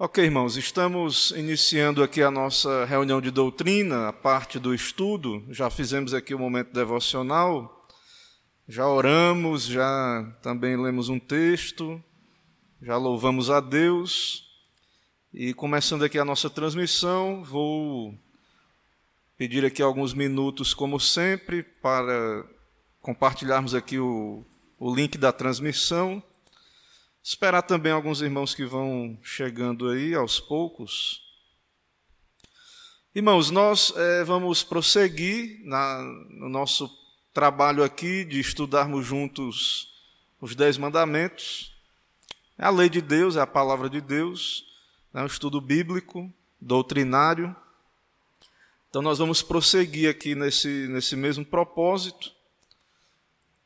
Ok, irmãos, estamos iniciando aqui a nossa reunião de doutrina, a parte do estudo. Já fizemos aqui o momento devocional, já oramos, já também lemos um texto, já louvamos a Deus. E começando aqui a nossa transmissão, vou pedir aqui alguns minutos, como sempre, para compartilharmos aqui o, o link da transmissão. Esperar também alguns irmãos que vão chegando aí aos poucos. Irmãos, nós é, vamos prosseguir na, no nosso trabalho aqui de estudarmos juntos os Dez Mandamentos. É a lei de Deus, é a palavra de Deus, é um estudo bíblico, doutrinário. Então, nós vamos prosseguir aqui nesse, nesse mesmo propósito.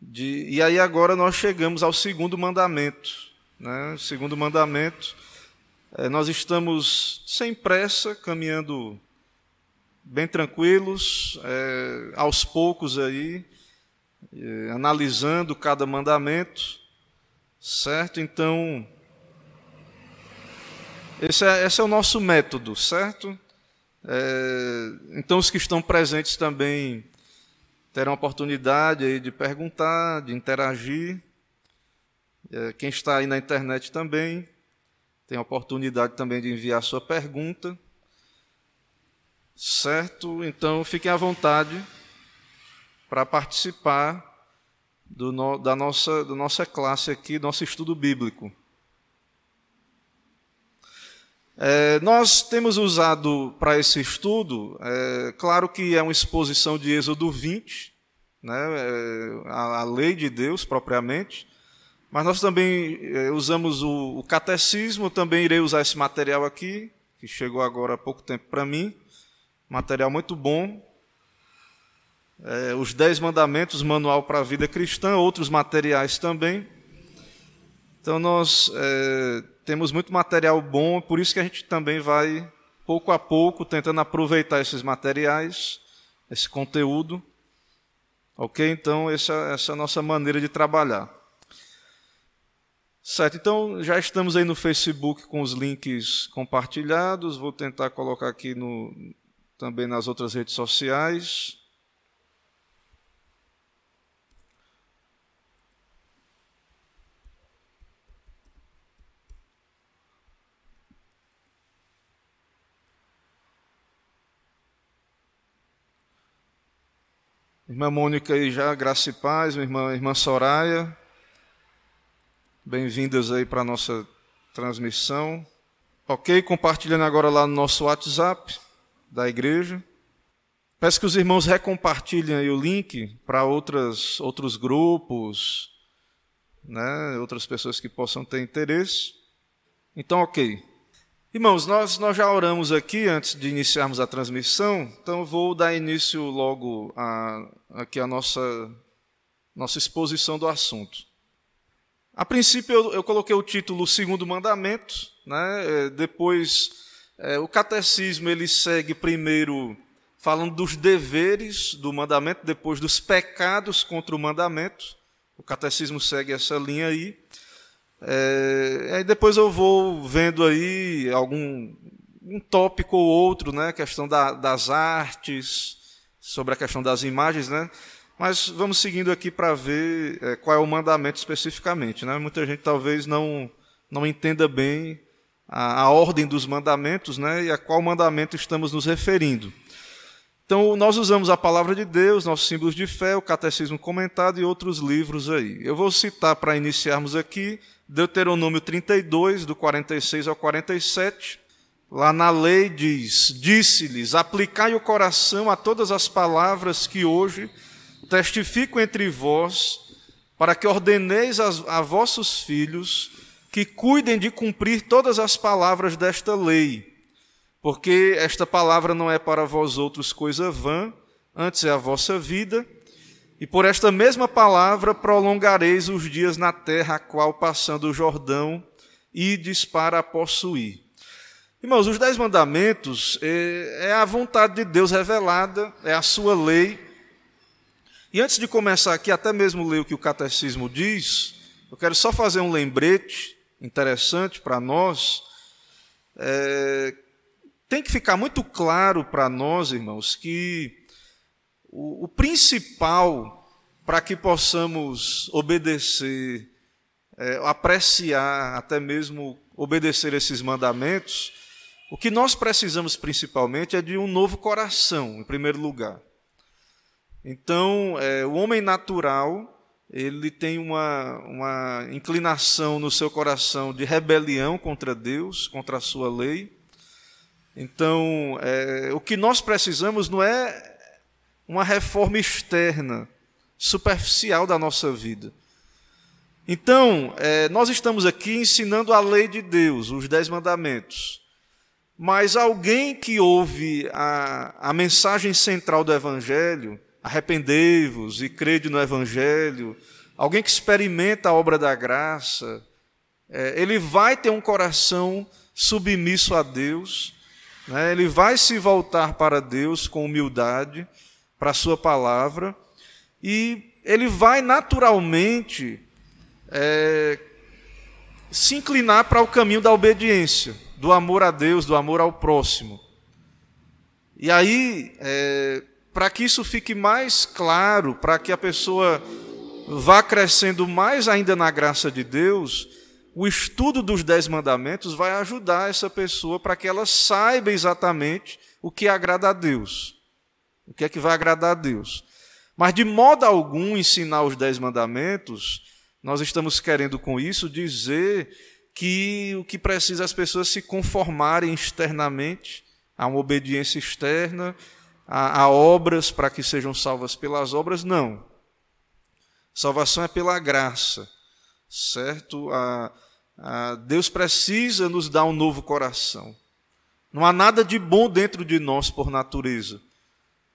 De, e aí, agora, nós chegamos ao segundo mandamento né? Segundo mandamento, é, nós estamos sem pressa, caminhando bem tranquilos, é, aos poucos aí, é, analisando cada mandamento, certo? Então, esse é, esse é o nosso método, certo? Então, os que estão presentes também terão oportunidade aí de perguntar, de interagir. É, quem está aí na internet também tem a oportunidade também de enviar sua pergunta. Certo? Então fiquem à vontade para participar do, da, nossa, da nossa classe aqui, nosso estudo bíblico. É, nós temos usado para esse estudo, é, claro que é uma exposição de Êxodo 20, né, é, a, a lei de Deus propriamente, mas nós também eh, usamos o, o catecismo, também irei usar esse material aqui, que chegou agora há pouco tempo para mim. Material muito bom. É, os Dez Mandamentos, Manual para a Vida Cristã, outros materiais também. Então nós é, temos muito material bom, por isso que a gente também vai, pouco a pouco, tentando aproveitar esses materiais, esse conteúdo. Ok? Então, essa, essa é a nossa maneira de trabalhar. Certo, então já estamos aí no Facebook com os links compartilhados. Vou tentar colocar aqui no, também nas outras redes sociais. Irmã Mônica aí já, graça e paz, minha irmã, irmã Soraya. Bem-vindas aí para a nossa transmissão. Ok? Compartilhando agora lá no nosso WhatsApp da igreja. Peço que os irmãos recompartilhem aí o link para outras, outros grupos, né? outras pessoas que possam ter interesse. Então, ok. Irmãos, nós, nós já oramos aqui antes de iniciarmos a transmissão, então vou dar início logo a, aqui a nossa, nossa exposição do assunto. A princípio, eu, eu coloquei o título Segundo Mandamento, né? É, depois, é, o catecismo ele segue primeiro falando dos deveres do mandamento, depois dos pecados contra o mandamento. O catecismo segue essa linha aí. É, aí depois eu vou vendo aí algum um tópico ou outro, né? A questão da, das artes, sobre a questão das imagens, né? Mas vamos seguindo aqui para ver é, qual é o mandamento especificamente. Né? Muita gente talvez não, não entenda bem a, a ordem dos mandamentos né? e a qual mandamento estamos nos referindo. Então, nós usamos a palavra de Deus, nossos símbolos de fé, o catecismo comentado e outros livros aí. Eu vou citar para iniciarmos aqui Deuteronômio 32, do 46 ao 47. Lá na lei diz: Disse-lhes: Aplicai o coração a todas as palavras que hoje testifico entre vós, para que ordeneis a, a vossos filhos que cuidem de cumprir todas as palavras desta lei, porque esta palavra não é para vós outros coisa vã, antes é a vossa vida, e por esta mesma palavra prolongareis os dias na terra a qual passando o Jordão ides para possuir. Irmãos, os dez mandamentos é, é a vontade de Deus revelada, é a sua lei, e antes de começar aqui, até mesmo ler o que o catecismo diz, eu quero só fazer um lembrete interessante para nós, é, tem que ficar muito claro para nós, irmãos, que o, o principal para que possamos obedecer, é, apreciar, até mesmo obedecer esses mandamentos, o que nós precisamos principalmente é de um novo coração, em primeiro lugar. Então, é, o homem natural, ele tem uma, uma inclinação no seu coração de rebelião contra Deus, contra a sua lei. Então, é, o que nós precisamos não é uma reforma externa, superficial da nossa vida. Então, é, nós estamos aqui ensinando a lei de Deus, os dez mandamentos. Mas alguém que ouve a, a mensagem central do Evangelho, arrependei-vos e crede no Evangelho, alguém que experimenta a obra da graça, é, ele vai ter um coração submisso a Deus, né? ele vai se voltar para Deus com humildade, para a Sua palavra, e ele vai naturalmente é, se inclinar para o caminho da obediência, do amor a Deus, do amor ao próximo. E aí, é, para que isso fique mais claro, para que a pessoa vá crescendo mais ainda na graça de Deus, o estudo dos Dez Mandamentos vai ajudar essa pessoa para que ela saiba exatamente o que agrada a Deus. O que é que vai agradar a Deus. Mas de modo algum ensinar os Dez Mandamentos, nós estamos querendo com isso dizer que o que precisa as pessoas se conformarem externamente a uma obediência externa, a, a obras para que sejam salvas pelas obras, não. Salvação é pela graça, certo? A, a, Deus precisa nos dar um novo coração. Não há nada de bom dentro de nós por natureza.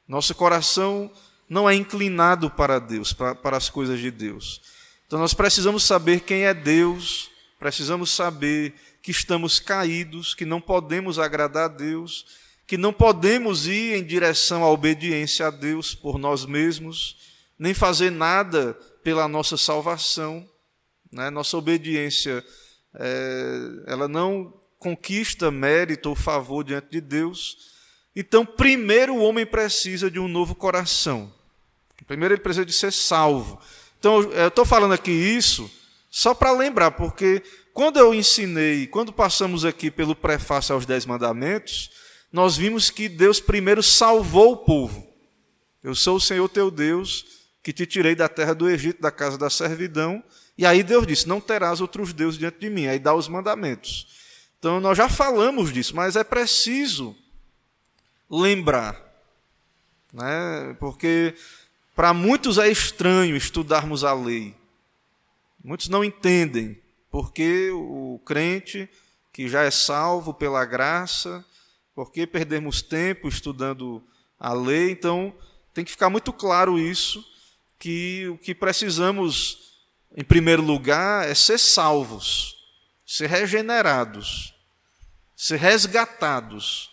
Nosso coração não é inclinado para Deus, para, para as coisas de Deus. Então nós precisamos saber quem é Deus, precisamos saber que estamos caídos, que não podemos agradar a Deus que não podemos ir em direção à obediência a Deus por nós mesmos, nem fazer nada pela nossa salvação. Né? Nossa obediência, é, ela não conquista mérito ou favor diante de Deus. Então, primeiro o homem precisa de um novo coração. Primeiro ele precisa de ser salvo. Então, eu estou falando aqui isso só para lembrar, porque quando eu ensinei, quando passamos aqui pelo prefácio aos Dez Mandamentos, nós vimos que Deus primeiro salvou o povo. Eu sou o Senhor teu Deus, que te tirei da terra do Egito, da casa da servidão. E aí Deus disse: Não terás outros deuses diante de mim. Aí dá os mandamentos. Então nós já falamos disso, mas é preciso lembrar. Né? Porque para muitos é estranho estudarmos a lei. Muitos não entendem, porque o crente que já é salvo pela graça, por que perdermos tempo estudando a lei? Então, tem que ficar muito claro isso, que o que precisamos, em primeiro lugar, é ser salvos, ser regenerados, ser resgatados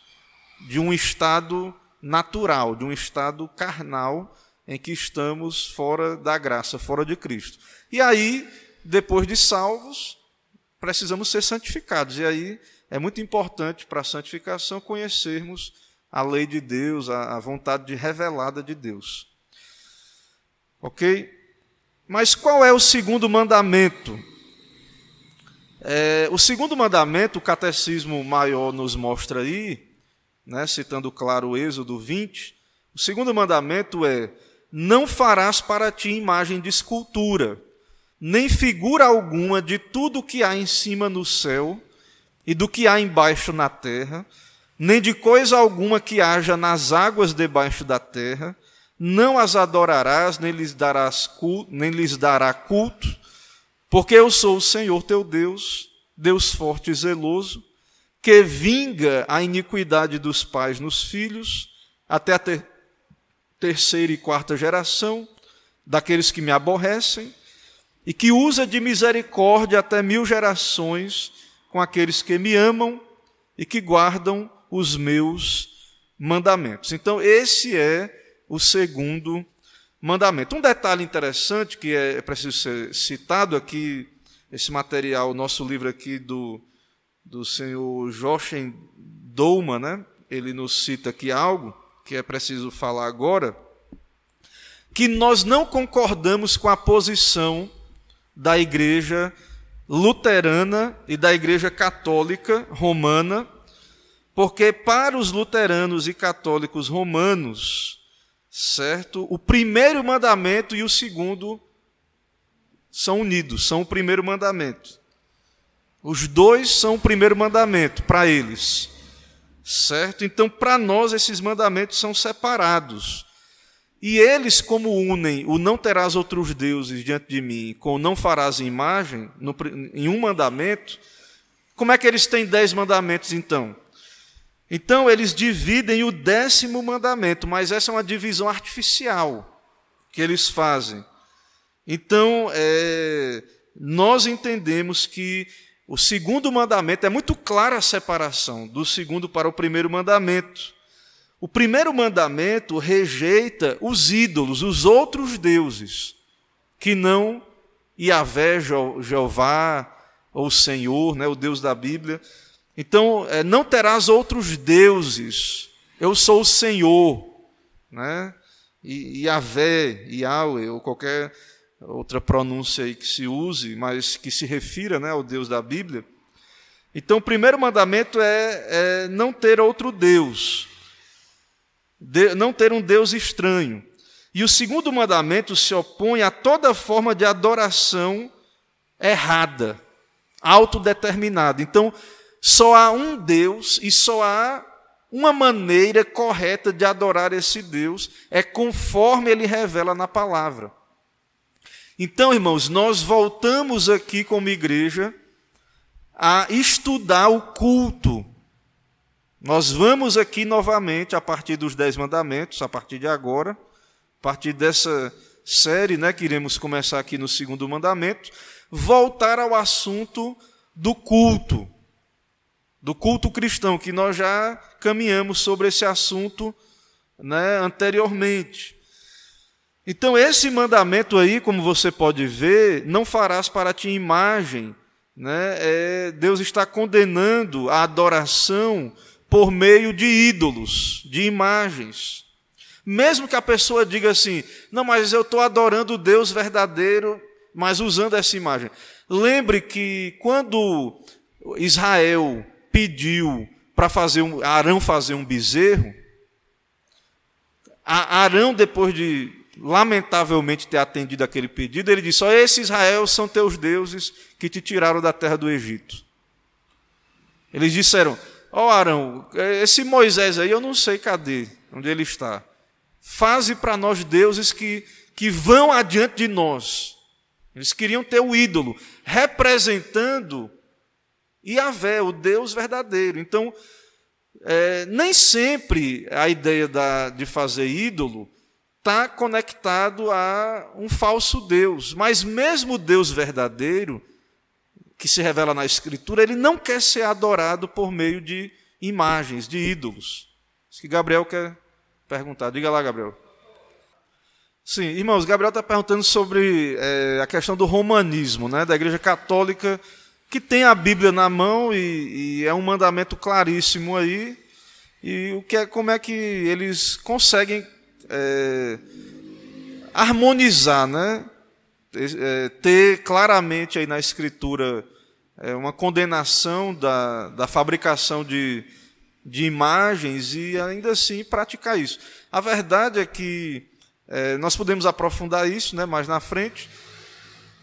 de um estado natural, de um estado carnal em que estamos fora da graça, fora de Cristo. E aí, depois de salvos, precisamos ser santificados. E aí é muito importante para a santificação conhecermos a lei de Deus, a, vontade de revelada de Deus. Ok? Mas qual é o segundo mandamento? É, o segundo mandamento, o catecismo maior nos mostra aí, né, citando claro o Êxodo 20, o segundo mandamento é: não farás para ti imagem de escultura, nem figura alguma de tudo que há em cima no céu, e do que há embaixo na terra, nem de coisa alguma que haja nas águas debaixo da terra, não as adorarás, nem lhes darás culto, nem lhes dará culto, porque eu sou o Senhor teu Deus, Deus forte e zeloso, que vinga a iniquidade dos pais nos filhos, até a ter terceira e quarta geração, daqueles que me aborrecem, e que usa de misericórdia até mil gerações com aqueles que me amam e que guardam os meus mandamentos. Então, esse é o segundo mandamento. Um detalhe interessante que é preciso ser citado aqui, esse material, nosso livro aqui do do senhor Jochen Douma, né? ele nos cita aqui algo que é preciso falar agora, que nós não concordamos com a posição da igreja luterana e da igreja católica romana, porque para os luteranos e católicos romanos, certo? O primeiro mandamento e o segundo são unidos, são o primeiro mandamento. Os dois são o primeiro mandamento para eles. Certo? Então, para nós, esses mandamentos são separados. E eles, como unem o não terás outros deuses diante de mim com não farás imagem, no, em um mandamento, como é que eles têm dez mandamentos então? Então, eles dividem o décimo mandamento, mas essa é uma divisão artificial que eles fazem. Então, é, nós entendemos que o segundo mandamento é muito clara a separação do segundo para o primeiro mandamento. O primeiro mandamento rejeita os ídolos, os outros deuses, que não Yahvé, Jeová, ou Senhor, né, o Deus da Bíblia. Então, é, não terás outros deuses, eu sou o Senhor. Né? Yahvé, Yahweh, ou qualquer outra pronúncia aí que se use, mas que se refira né, ao Deus da Bíblia. Então, o primeiro mandamento é, é não ter outro Deus, de, não ter um Deus estranho. E o segundo mandamento se opõe a toda forma de adoração errada, autodeterminada. Então, só há um Deus e só há uma maneira correta de adorar esse Deus, é conforme ele revela na palavra. Então, irmãos, nós voltamos aqui como igreja a estudar o culto. Nós vamos aqui novamente, a partir dos Dez Mandamentos, a partir de agora, a partir dessa série né, que iremos começar aqui no segundo mandamento, voltar ao assunto do culto, do culto cristão, que nós já caminhamos sobre esse assunto né, anteriormente. Então, esse mandamento aí, como você pode ver, não farás para ti imagem. Né? É, Deus está condenando a adoração por meio de ídolos, de imagens. Mesmo que a pessoa diga assim, não, mas eu estou adorando o Deus verdadeiro, mas usando essa imagem. Lembre que quando Israel pediu para fazer um, Arão fazer um bezerro, Arão, depois de lamentavelmente ter atendido aquele pedido, ele disse: Só esses Israel são teus deuses que te tiraram da terra do Egito. Eles disseram: Ó oh, Arão, esse Moisés aí eu não sei cadê, onde ele está. Faze para nós deuses que, que vão adiante de nós. Eles queriam ter o ídolo, representando Yahvé, o Deus verdadeiro. Então, é, nem sempre a ideia da, de fazer ídolo está conectado a um falso Deus. Mas mesmo o Deus verdadeiro, que se revela na Escritura, ele não quer ser adorado por meio de imagens, de ídolos. Isso que Gabriel quer perguntar. Diga lá, Gabriel. Sim, irmãos, Gabriel está perguntando sobre é, a questão do romanismo, né, da Igreja Católica, que tem a Bíblia na mão e, e é um mandamento claríssimo aí. E o que é, como é que eles conseguem é, harmonizar, né? É, ter claramente aí na escritura é, uma condenação da, da fabricação de, de imagens e ainda assim praticar isso. A verdade é que é, nós podemos aprofundar isso né, mais na frente,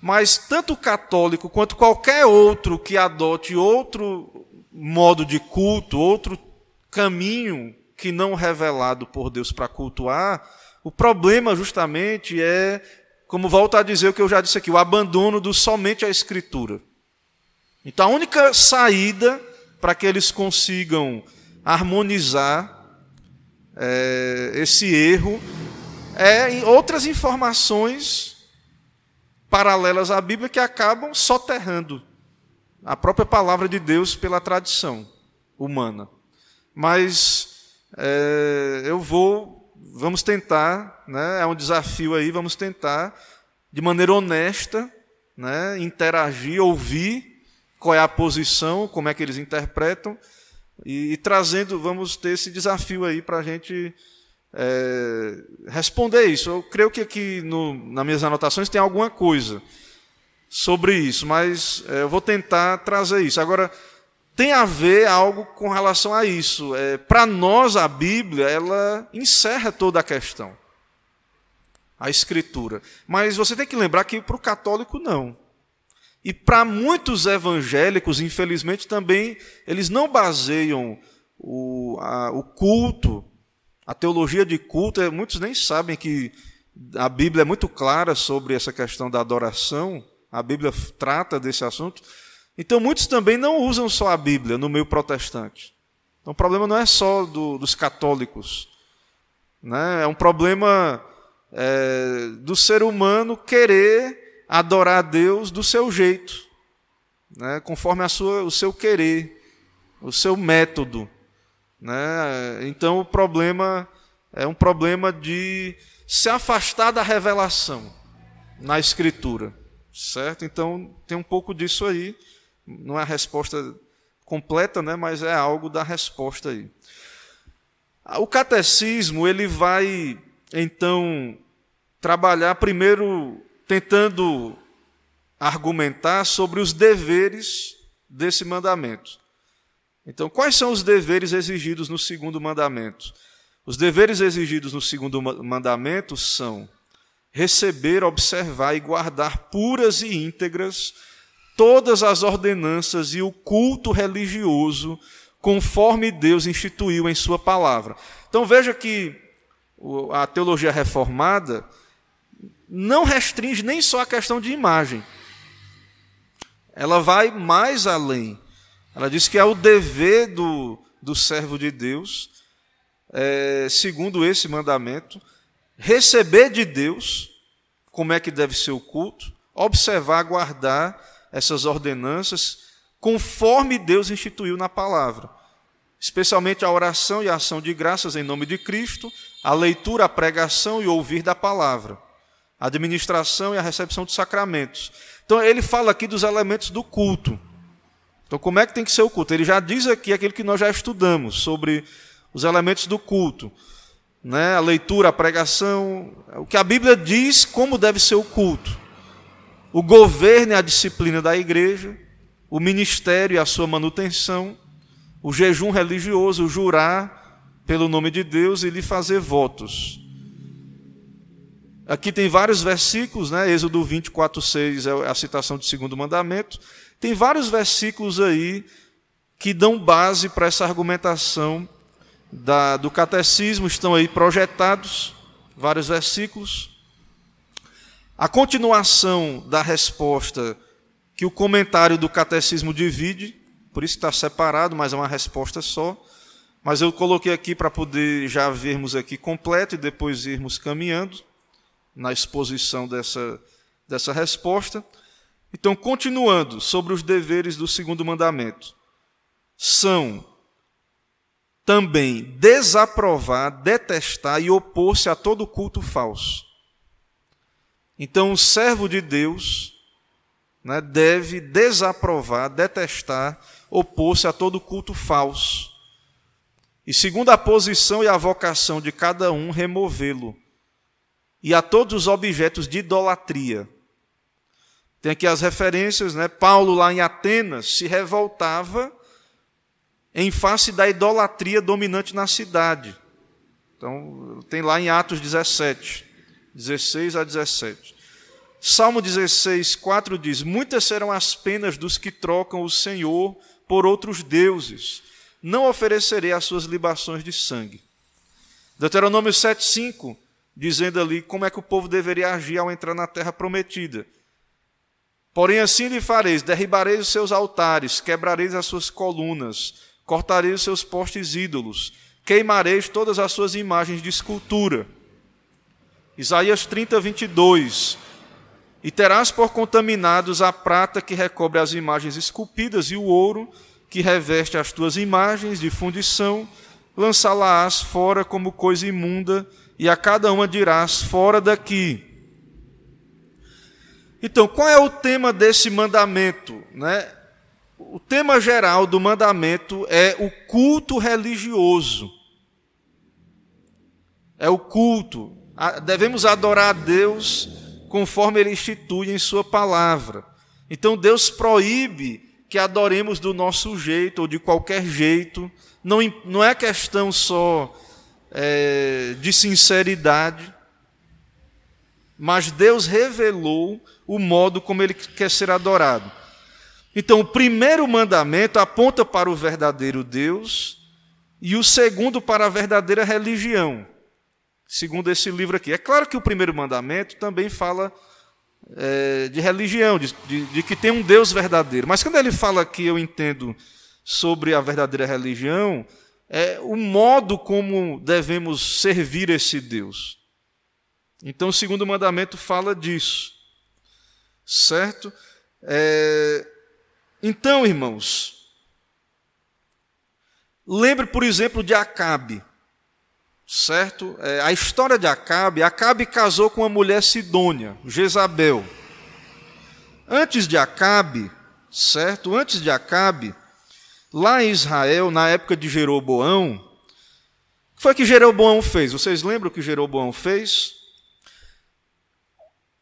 mas tanto o católico quanto qualquer outro que adote outro modo de culto, outro caminho que não revelado por Deus para cultuar, o problema justamente é, como volta a dizer o que eu já disse aqui, o abandono do somente a Escritura. Então a única saída para que eles consigam harmonizar é, esse erro é outras informações paralelas à Bíblia que acabam soterrando a própria palavra de Deus pela tradição humana. Mas é, eu vou, vamos tentar, né, é um desafio aí, vamos tentar, de maneira honesta, né, interagir, ouvir qual é a posição, como é que eles interpretam, e, e trazendo, vamos ter esse desafio aí para a gente é, responder isso. Eu creio que aqui no, nas minhas anotações tem alguma coisa sobre isso, mas é, eu vou tentar trazer isso. Agora, tem a ver algo com relação a isso. É, Para nós, a Bíblia, ela encerra toda a questão. A Escritura. Mas você tem que lembrar que para o católico, não. E para muitos evangélicos, infelizmente, também, eles não baseiam o, a, o culto, a teologia de culto, é, muitos nem sabem que a Bíblia é muito clara sobre essa questão da adoração, a Bíblia trata desse assunto. Então, muitos também não usam só a Bíblia no meio protestante. Então, o problema não é só do, dos católicos. Né? É um problema é, do ser humano querer adorar a Deus do seu jeito, né? conforme a sua, o seu querer, o seu método. Né? Então, o problema é um problema de se afastar da revelação na Escritura. Certo? Então, tem um pouco disso aí. Não é a resposta completa, né, mas é algo da resposta aí. O catecismo, ele vai então trabalhar primeiro tentando argumentar sobre os deveres desse mandamento. Então, quais são os deveres exigidos no segundo mandamento? Os deveres exigidos no segundo mandamento são receber, observar e guardar puras e íntegras todas as ordenanças e o culto religioso conforme Deus instituiu em Sua palavra. Então veja que a teologia reformada não restringe nem só a questão de imagem. Ela vai mais além. Ela diz que é o dever do, do servo de Deus, é, segundo esse mandamento, receber de Deus como é que deve ser o culto, observar, guardar essas ordenanças conforme Deus instituiu na palavra. Especialmente a oração e a ação de graças em nome de Cristo, a leitura, a pregação e ouvir da palavra, a administração e a recepção de sacramentos. Então ele fala aqui dos elementos do culto. Então como é que tem que ser o culto? Ele já diz aqui aquilo que nós já estudamos sobre os elementos do culto. Né? A leitura, a pregação, o que a Bíblia diz como deve ser o culto o governo e a disciplina da igreja, o ministério e a sua manutenção, o jejum religioso, o jurar pelo nome de Deus e lhe fazer votos. Aqui tem vários versículos, né? Êxodo 24, 6 é a citação do segundo mandamento. Tem vários versículos aí que dão base para essa argumentação da, do catecismo, estão aí projetados, vários versículos. A continuação da resposta que o comentário do catecismo divide, por isso está separado, mas é uma resposta só. Mas eu coloquei aqui para poder já vermos aqui completo e depois irmos caminhando na exposição dessa, dessa resposta. Então, continuando sobre os deveres do segundo mandamento, são também desaprovar, detestar e opor-se a todo culto falso então, o servo de Deus né, deve desaprovar, detestar, opor-se a todo culto falso. E, segundo a posição e a vocação de cada um, removê-lo. E a todos os objetos de idolatria. Tem aqui as referências, né? Paulo, lá em Atenas, se revoltava em face da idolatria dominante na cidade. Então, tem lá em Atos 17. 16 a 17. Salmo 16, 4 diz: Muitas serão as penas dos que trocam o Senhor por outros deuses. Não oferecerei as suas libações de sangue. Deuteronômio 7, 5, dizendo ali como é que o povo deveria agir ao entrar na terra prometida. Porém, assim lhe fareis: derribareis os seus altares, quebrareis as suas colunas, cortareis os seus postes ídolos, queimareis todas as suas imagens de escultura Isaías 30, 22. E terás por contaminados a prata que recobre as imagens esculpidas e o ouro que reveste as tuas imagens de fundição, lançá-la-ás fora como coisa imunda, e a cada uma dirás: fora daqui. Então, qual é o tema desse mandamento? Né? o tema geral do mandamento é o culto religioso. É o culto. Devemos adorar a Deus conforme Ele institui em Sua palavra. Então Deus proíbe que adoremos do nosso jeito ou de qualquer jeito. Não, não é questão só é, de sinceridade, mas Deus revelou o modo como Ele quer ser adorado. Então, o primeiro mandamento aponta para o verdadeiro Deus e o segundo para a verdadeira religião, segundo esse livro aqui. É claro que o primeiro mandamento também fala é, de religião, de, de, de, que tem um Deus verdadeiro. Mas quando ele fala aqui, eu entendo sobre a verdadeira religião, é o modo como devemos servir esse Deus. Então, o segundo mandamento fala disso, certo? É, então, irmãos, lembre, por exemplo, de Acabe certo? É, a história de Acabe, Acabe casou com uma mulher sidônia, Jezabel. Antes de Acabe, certo? Antes de Acabe, lá em Israel, na época de Jeroboão, o que foi que Jeroboão fez? Vocês lembram o que Jeroboão fez?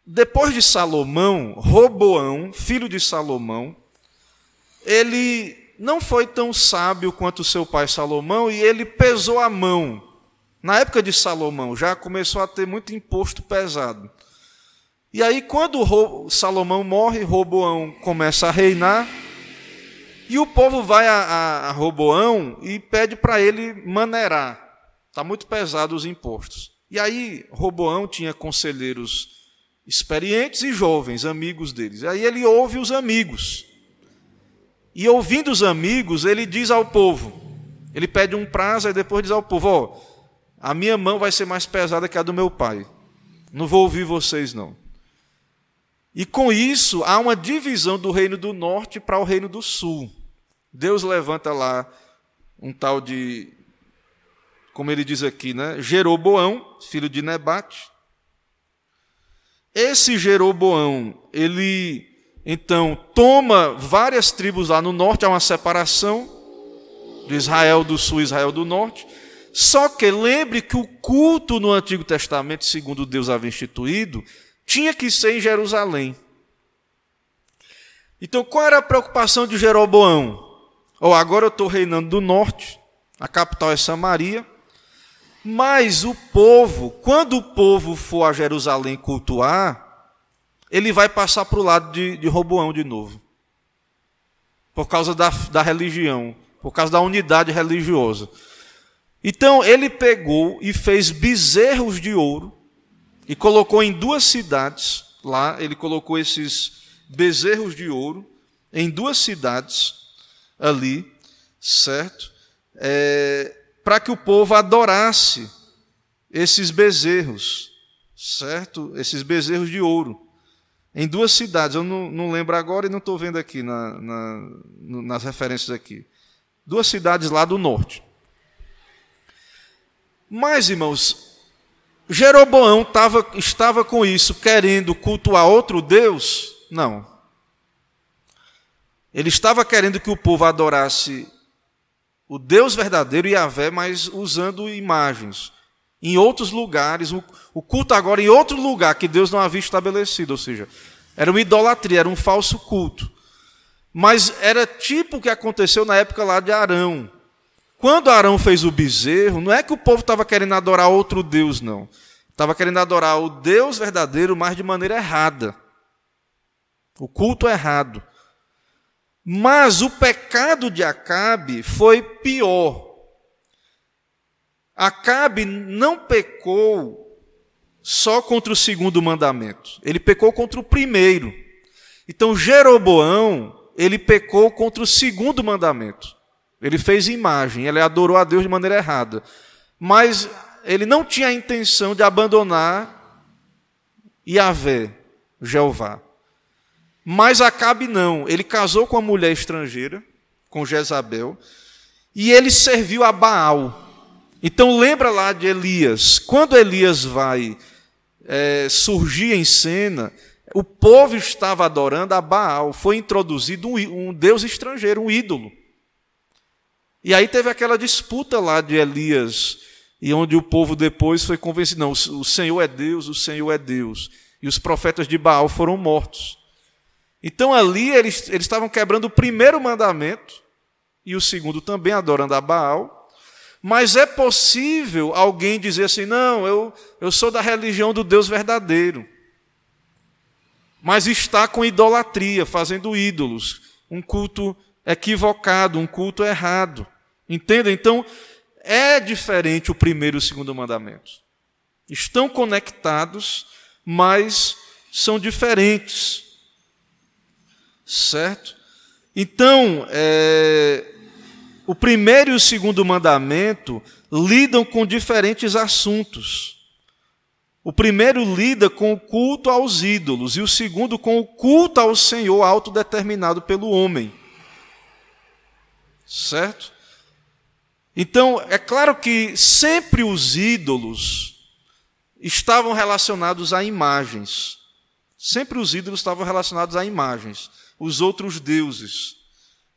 Depois de Salomão, Roboão, filho de Salomão, ele não foi tão sábio quanto seu pai Salomão e ele pesou a mão na época de Salomão já começou a ter muito imposto pesado. E aí, quando Salomão morre, Roboão começa a reinar, e o povo vai a, a Roboão e pede para ele maneirar. Está muito pesado os impostos. E aí, Roboão tinha conselheiros experientes e jovens, amigos deles. E aí ele ouve os amigos. E ouvindo os amigos, ele diz ao povo: ele pede um prazo e depois diz ao povo: Ó, a minha mão vai ser mais pesada que a do meu pai. Não vou ouvir vocês, não. E com isso, há uma divisão do reino do norte para o reino do sul. Deus levanta lá um tal de, como ele diz aqui, né? Jeroboão, filho de Nebate. Esse Jeroboão, ele então toma várias tribos lá no norte, há uma separação de Israel do sul e Israel do norte. Só que lembre que o culto no Antigo Testamento, segundo Deus havia instituído, tinha que ser em Jerusalém. Então, qual era a preocupação de Jeroboão? Oh, agora eu estou reinando do norte, a capital é Samaria, mas o povo, quando o povo for a Jerusalém cultuar, ele vai passar para o lado de, de Roboão de novo, por causa da, da religião, por causa da unidade religiosa. Então ele pegou e fez bezerros de ouro e colocou em duas cidades, lá ele colocou esses bezerros de ouro em duas cidades ali, certo? É, para que o povo adorasse esses bezerros, certo? Esses bezerros de ouro. Em duas cidades, eu não, não lembro agora e não estou vendo aqui na, na, nas referências aqui. Duas cidades lá do norte. Mas, irmãos, Jeroboão tava, estava com isso, querendo cultuar outro Deus? Não. Ele estava querendo que o povo adorasse o Deus verdadeiro Yahvé, mas usando imagens. Em outros lugares, o culto agora em outro lugar que Deus não havia estabelecido, ou seja, era uma idolatria, era um falso culto. Mas era tipo o que aconteceu na época lá de Arão. Quando Arão fez o bezerro, não é que o povo estava querendo adorar outro Deus, não. Estava querendo adorar o Deus verdadeiro, mas de maneira errada. O culto errado. Mas o pecado de Acabe foi pior. Acabe não pecou só contra o segundo mandamento. Ele pecou contra o primeiro. Então Jeroboão, ele pecou contra o segundo mandamento. Ele fez imagem, ele adorou a Deus de maneira errada. Mas ele não tinha a intenção de abandonar Yahvé, Jeová. Mas Acabe não, ele casou com uma mulher estrangeira, com Jezabel, e ele serviu a Baal. Então lembra lá de Elias, quando Elias vai é, surgir em cena, O povo estava adorando a Baal, foi introduzido um, um deus estrangeiro, um ídolo. E aí teve aquela disputa lá de Elias, e onde o povo depois foi convencido: não, o Senhor é Deus, o Senhor é Deus. E os profetas de Baal foram mortos. Então ali eles, eles estavam quebrando o primeiro mandamento, e o segundo também, adorando a Baal. Mas é possível alguém dizer assim: não, eu, eu sou da religião do Deus verdadeiro. Mas está com idolatria, fazendo ídolos, um culto equivocado, um culto errado. Entenda? Então, é diferente o primeiro e o segundo mandamento. Estão conectados, mas são diferentes. Certo? Então, é, o primeiro e o segundo mandamento lidam com diferentes assuntos. O primeiro lida com o culto aos ídolos e o segundo com o culto ao Senhor autodeterminado pelo homem. Certo? Então, é claro que sempre os ídolos estavam relacionados a imagens. Sempre os ídolos estavam relacionados a imagens, os outros deuses.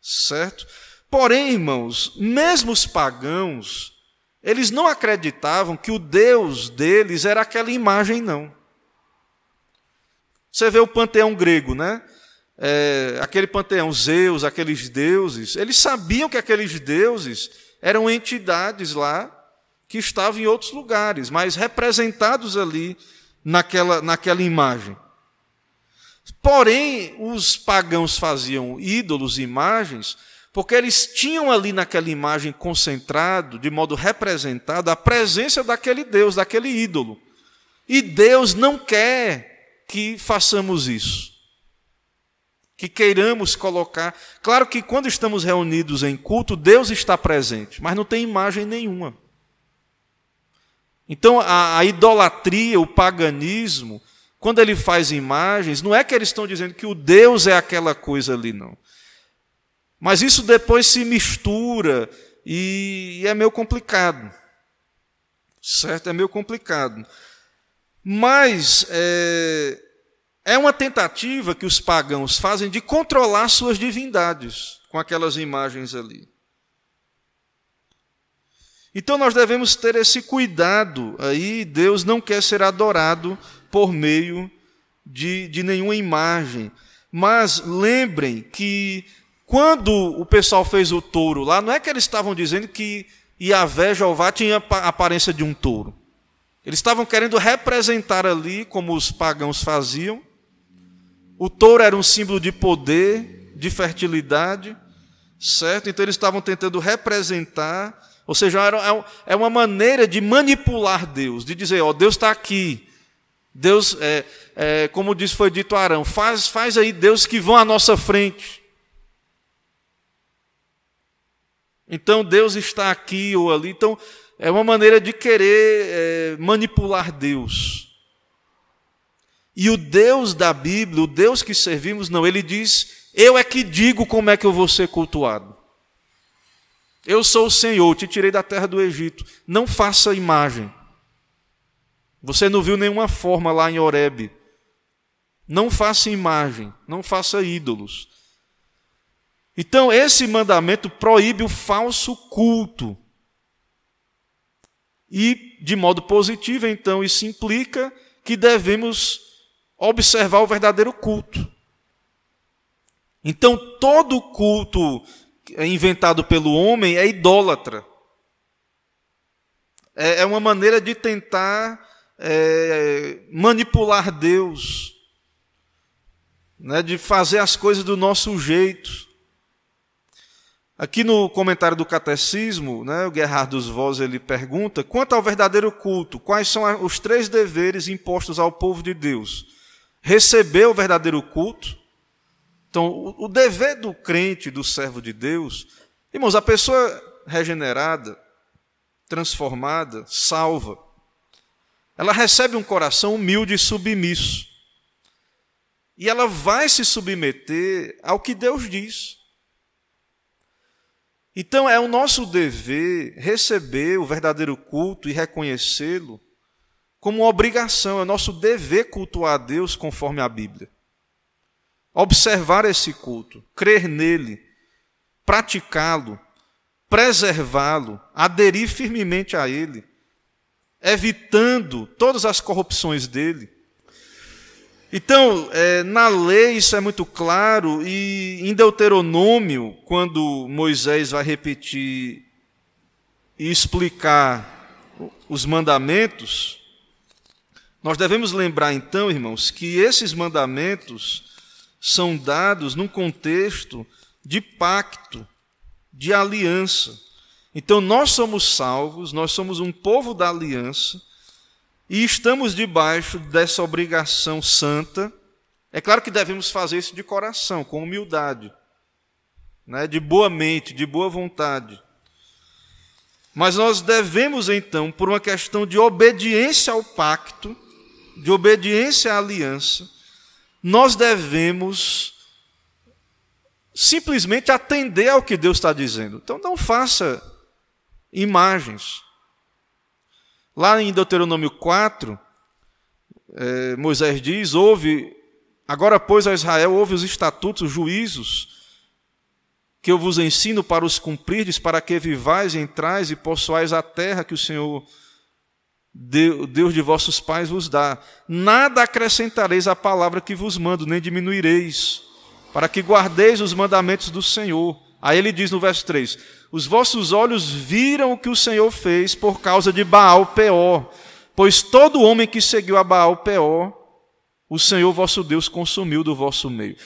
Certo? Porém, irmãos, mesmo os pagãos, eles não acreditavam que o Deus deles era aquela imagem, não. Você vê o panteão grego, né? É, aquele panteão, Zeus, aqueles deuses, eles sabiam que aqueles deuses eram entidades lá que estavam em outros lugares, mas representados ali naquela, naquela imagem. Porém, os pagãos faziam ídolos, imagens, porque eles tinham ali naquela imagem concentrado, de modo representado, a presença daquele Deus, daquele ídolo. E Deus não quer que façamos isso. Que queiramos colocar. Claro que quando estamos reunidos em culto, Deus está presente, mas não tem imagem nenhuma. Então a, a idolatria, o paganismo, quando ele faz imagens, não é que eles estão dizendo que o Deus é aquela coisa ali, não. Mas isso depois se mistura e é meio complicado. Certo? É meio complicado. Mas é, é uma tentativa que os pagãos fazem de controlar suas divindades com aquelas imagens ali. Então nós devemos ter esse cuidado aí. Deus não quer ser adorado por meio de, de nenhuma imagem. Mas lembrem que quando o pessoal fez o touro lá, não é que eles estavam dizendo que Yahvé, Jeová, tinha a aparência de um touro. Eles estavam querendo representar ali, como os pagãos faziam. O touro era um símbolo de poder, de fertilidade, certo? Então eles estavam tentando representar, ou seja, é, é uma maneira de manipular Deus, de dizer, ó, Deus está aqui. Deus, é, é, como disse, foi dito a Arão, faz, faz aí Deus que vão à nossa frente. Então Deus está aqui ou ali. Então é uma maneira de querer é, manipular Deus. E o Deus da Bíblia, o Deus que servimos, não, ele diz: Eu é que digo como é que eu vou ser cultuado. Eu sou o Senhor, te tirei da terra do Egito. Não faça imagem. Você não viu nenhuma forma lá em Horebe. Não faça imagem, não faça ídolos. Então, esse mandamento proíbe o falso culto. E, de modo positivo, então, isso implica que devemos observar o verdadeiro culto. Então, todo culto inventado pelo homem é idólatra. É, é uma maneira de tentar é, manipular Deus, né, de fazer as coisas do nosso jeito. Aqui no comentário do Catecismo, né, o Gerhard dos Vos ele pergunta: quanto ao verdadeiro culto, quais são os três deveres impostos ao povo de Deus? Receber o verdadeiro culto. Então, o, o dever do crente, do servo de Deus, irmãos, a pessoa regenerada, transformada, salva, ela recebe um coração humilde e submisso. E ela vai se submeter ao que Deus diz. Então é o nosso dever receber o verdadeiro culto e reconhecê-lo como obrigação, é nosso dever cultuar a Deus conforme a Bíblia. Observar esse culto, crer nele, praticá-lo, preservá-lo, aderir firmemente a ele, evitando todas as corrupções dele. Então, é, na lei isso é muito claro, e em Deuteronômio, quando Moisés vai repetir e explicar os mandamentos, nós devemos lembrar então, irmãos, que esses mandamentos são dados num contexto de pacto, de aliança. Então nós somos salvos, nós somos um povo da aliança e estamos debaixo dessa obrigação santa. É claro que devemos fazer isso de coração, com humildade, né, de boa mente, de boa vontade. Mas nós devemos então, por uma questão de obediência ao pacto, de obediência à aliança, nós devemos simplesmente atender ao que Deus está dizendo. Então não faça imagens. Lá em Deuteronômio 4, é, Moisés diz: ouve, agora pois a Israel, ouve os estatutos, os juízos, que eu vos ensino para os cumprirdes, para que vivais, entrais e possuais a terra que o Senhor Deus de vossos pais vos dá. Nada acrescentareis à palavra que vos mando, nem diminuireis, para que guardeis os mandamentos do Senhor. Aí ele diz no verso 3: Os vossos olhos viram o que o Senhor fez por causa de Baal Peor, pois todo homem que seguiu a Baal Peor, o Senhor vosso Deus consumiu do vosso meio.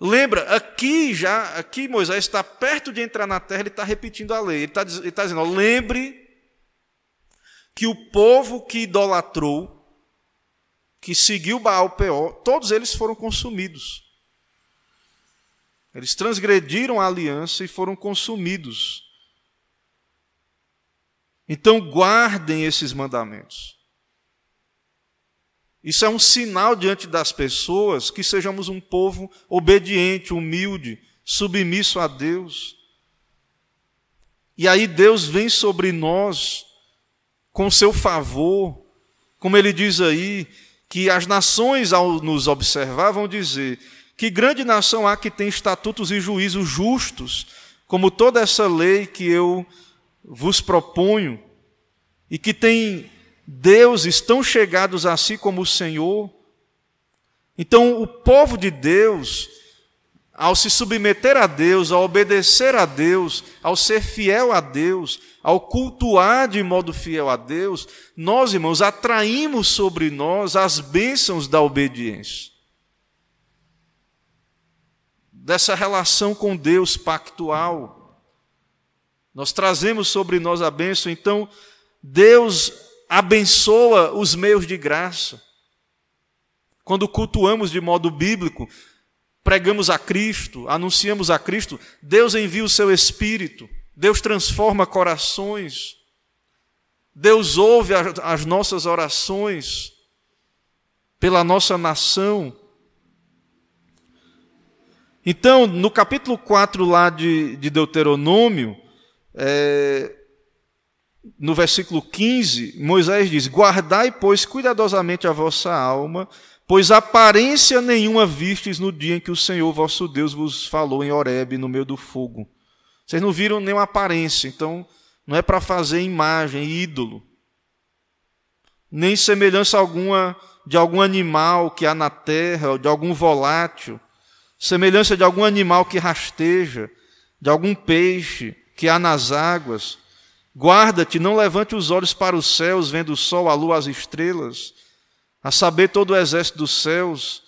Lembra, aqui já, aqui Moisés está perto de entrar na terra, ele está repetindo a lei. Ele está, ele está dizendo: lembre que o povo que idolatrou, que seguiu Baal Peor, todos eles foram consumidos. Eles transgrediram a aliança e foram consumidos. Então guardem esses mandamentos. Isso é um sinal diante das pessoas que sejamos um povo obediente, humilde, submisso a Deus. E aí Deus vem sobre nós com seu favor, como ele diz aí, que as nações, ao nos observar, vão dizer: que grande nação há que tem estatutos e juízos justos, como toda essa lei que eu vos proponho, e que tem deuses tão chegados a si como o Senhor. Então, o povo de Deus ao se submeter a Deus, ao obedecer a Deus, ao ser fiel a Deus, ao cultuar de modo fiel a Deus, nós, irmãos, atraímos sobre nós as bênçãos da obediência. Dessa relação com Deus pactual. Nós trazemos sobre nós a bênção, então Deus abençoa os meios de graça. Quando cultuamos de modo bíblico, pregamos a Cristo, anunciamos a Cristo, Deus envia o seu Espírito, Deus transforma corações, Deus ouve as nossas orações pela nossa nação. Então, no capítulo 4 lá de, de Deuteronômio, é, no versículo 15, Moisés diz: Guardai, pois, cuidadosamente a vossa alma, Pois aparência nenhuma vistes no dia em que o Senhor vosso Deus vos falou em Horebe, no meio do fogo. Vocês não viram nenhuma aparência, então não é para fazer imagem, ídolo. Nem semelhança alguma de algum animal que há na terra, ou de algum volátil. Semelhança de algum animal que rasteja, de algum peixe que há nas águas. Guarda-te, não levante os olhos para os céus, vendo o sol, a lua, as estrelas a saber todo o exército dos céus,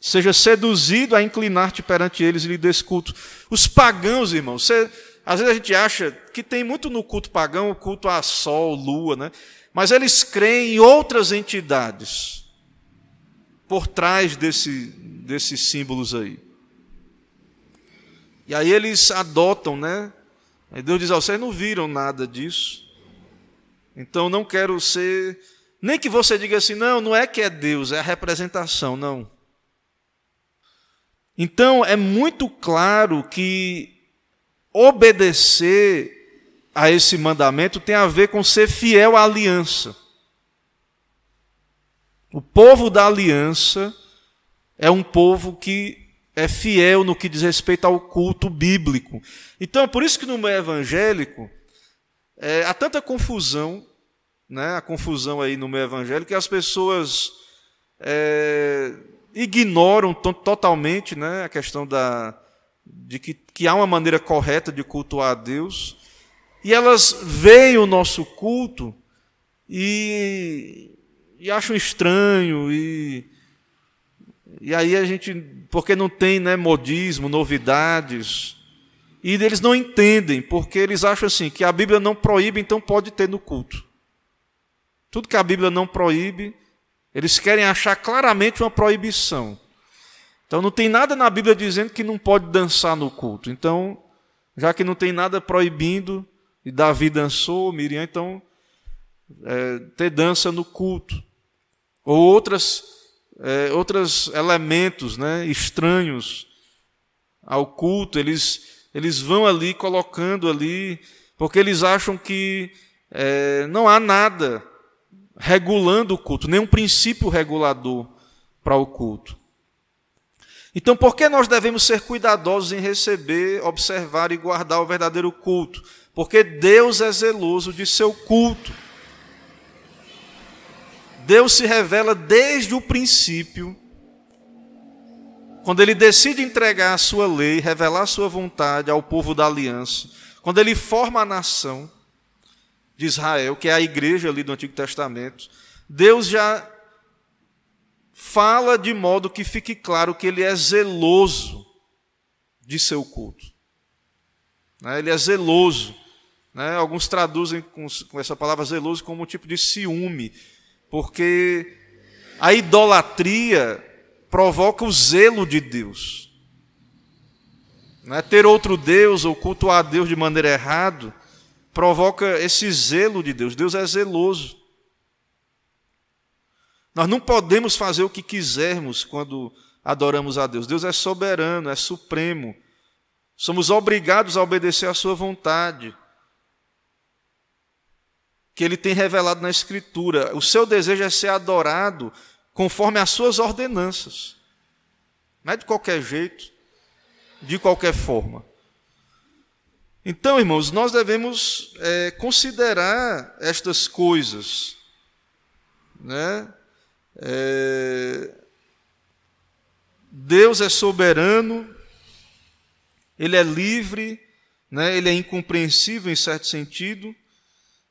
seja seduzido a inclinar-te perante eles e lhe desculto. Os pagãos, irmãos, você, às vezes a gente acha que tem muito no culto pagão o culto a sol, lua, né? mas eles creem em outras entidades por trás desse, desses símbolos aí. E aí eles adotam, né? Aí Deus diz: oh, vocês não viram nada disso, então não quero ser nem que você diga assim, não, não é que é Deus, é a representação, não. Então é muito claro que obedecer a esse mandamento tem a ver com ser fiel à aliança. O povo da aliança é um povo que é fiel no que diz respeito ao culto bíblico. Então, é por isso que no meio evangélico é, há tanta confusão, né, a confusão aí no meio evangélico, que as pessoas é, ignoram totalmente né, a questão da, de que, que há uma maneira correta de cultuar a Deus, e elas veem o nosso culto e, e acham estranho, e, e aí a gente, porque não tem né, modismo, novidades, e eles não entendem, porque eles acham assim, que a Bíblia não proíbe, então pode ter no culto. Tudo que a Bíblia não proíbe, eles querem achar claramente uma proibição. Então não tem nada na Bíblia dizendo que não pode dançar no culto. Então, já que não tem nada proibindo, e Davi dançou, Miriam, então é, ter dança no culto. Ou outras, é, outros elementos né, estranhos ao culto, eles, eles vão ali colocando ali, porque eles acham que é, não há nada regulando o culto, nenhum princípio regulador para o culto. Então, por que nós devemos ser cuidadosos em receber, observar e guardar o verdadeiro culto? Porque Deus é zeloso de seu culto. Deus se revela desde o princípio, quando ele decide entregar a sua lei, revelar a sua vontade ao povo da aliança, quando ele forma a nação, de Israel, que é a igreja ali do Antigo Testamento, Deus já fala de modo que fique claro que ele é zeloso de seu culto. Né? Ele é zeloso. Né? Alguns traduzem com essa palavra zeloso como um tipo de ciúme, porque a idolatria provoca o zelo de Deus. Né? Ter outro Deus ou cultuar a Deus de maneira errada provoca esse zelo de Deus. Deus é zeloso. Nós não podemos fazer o que quisermos quando adoramos a Deus. Deus é soberano, é supremo. Somos obrigados a obedecer à Sua vontade, que Ele tem revelado na Escritura. O seu desejo é ser adorado conforme as Suas ordenanças. Não é de qualquer jeito, de qualquer forma. Então, irmãos, nós devemos é, considerar estas coisas. Né? É, Deus é soberano, Ele é livre, né? Ele é incompreensível em certo sentido,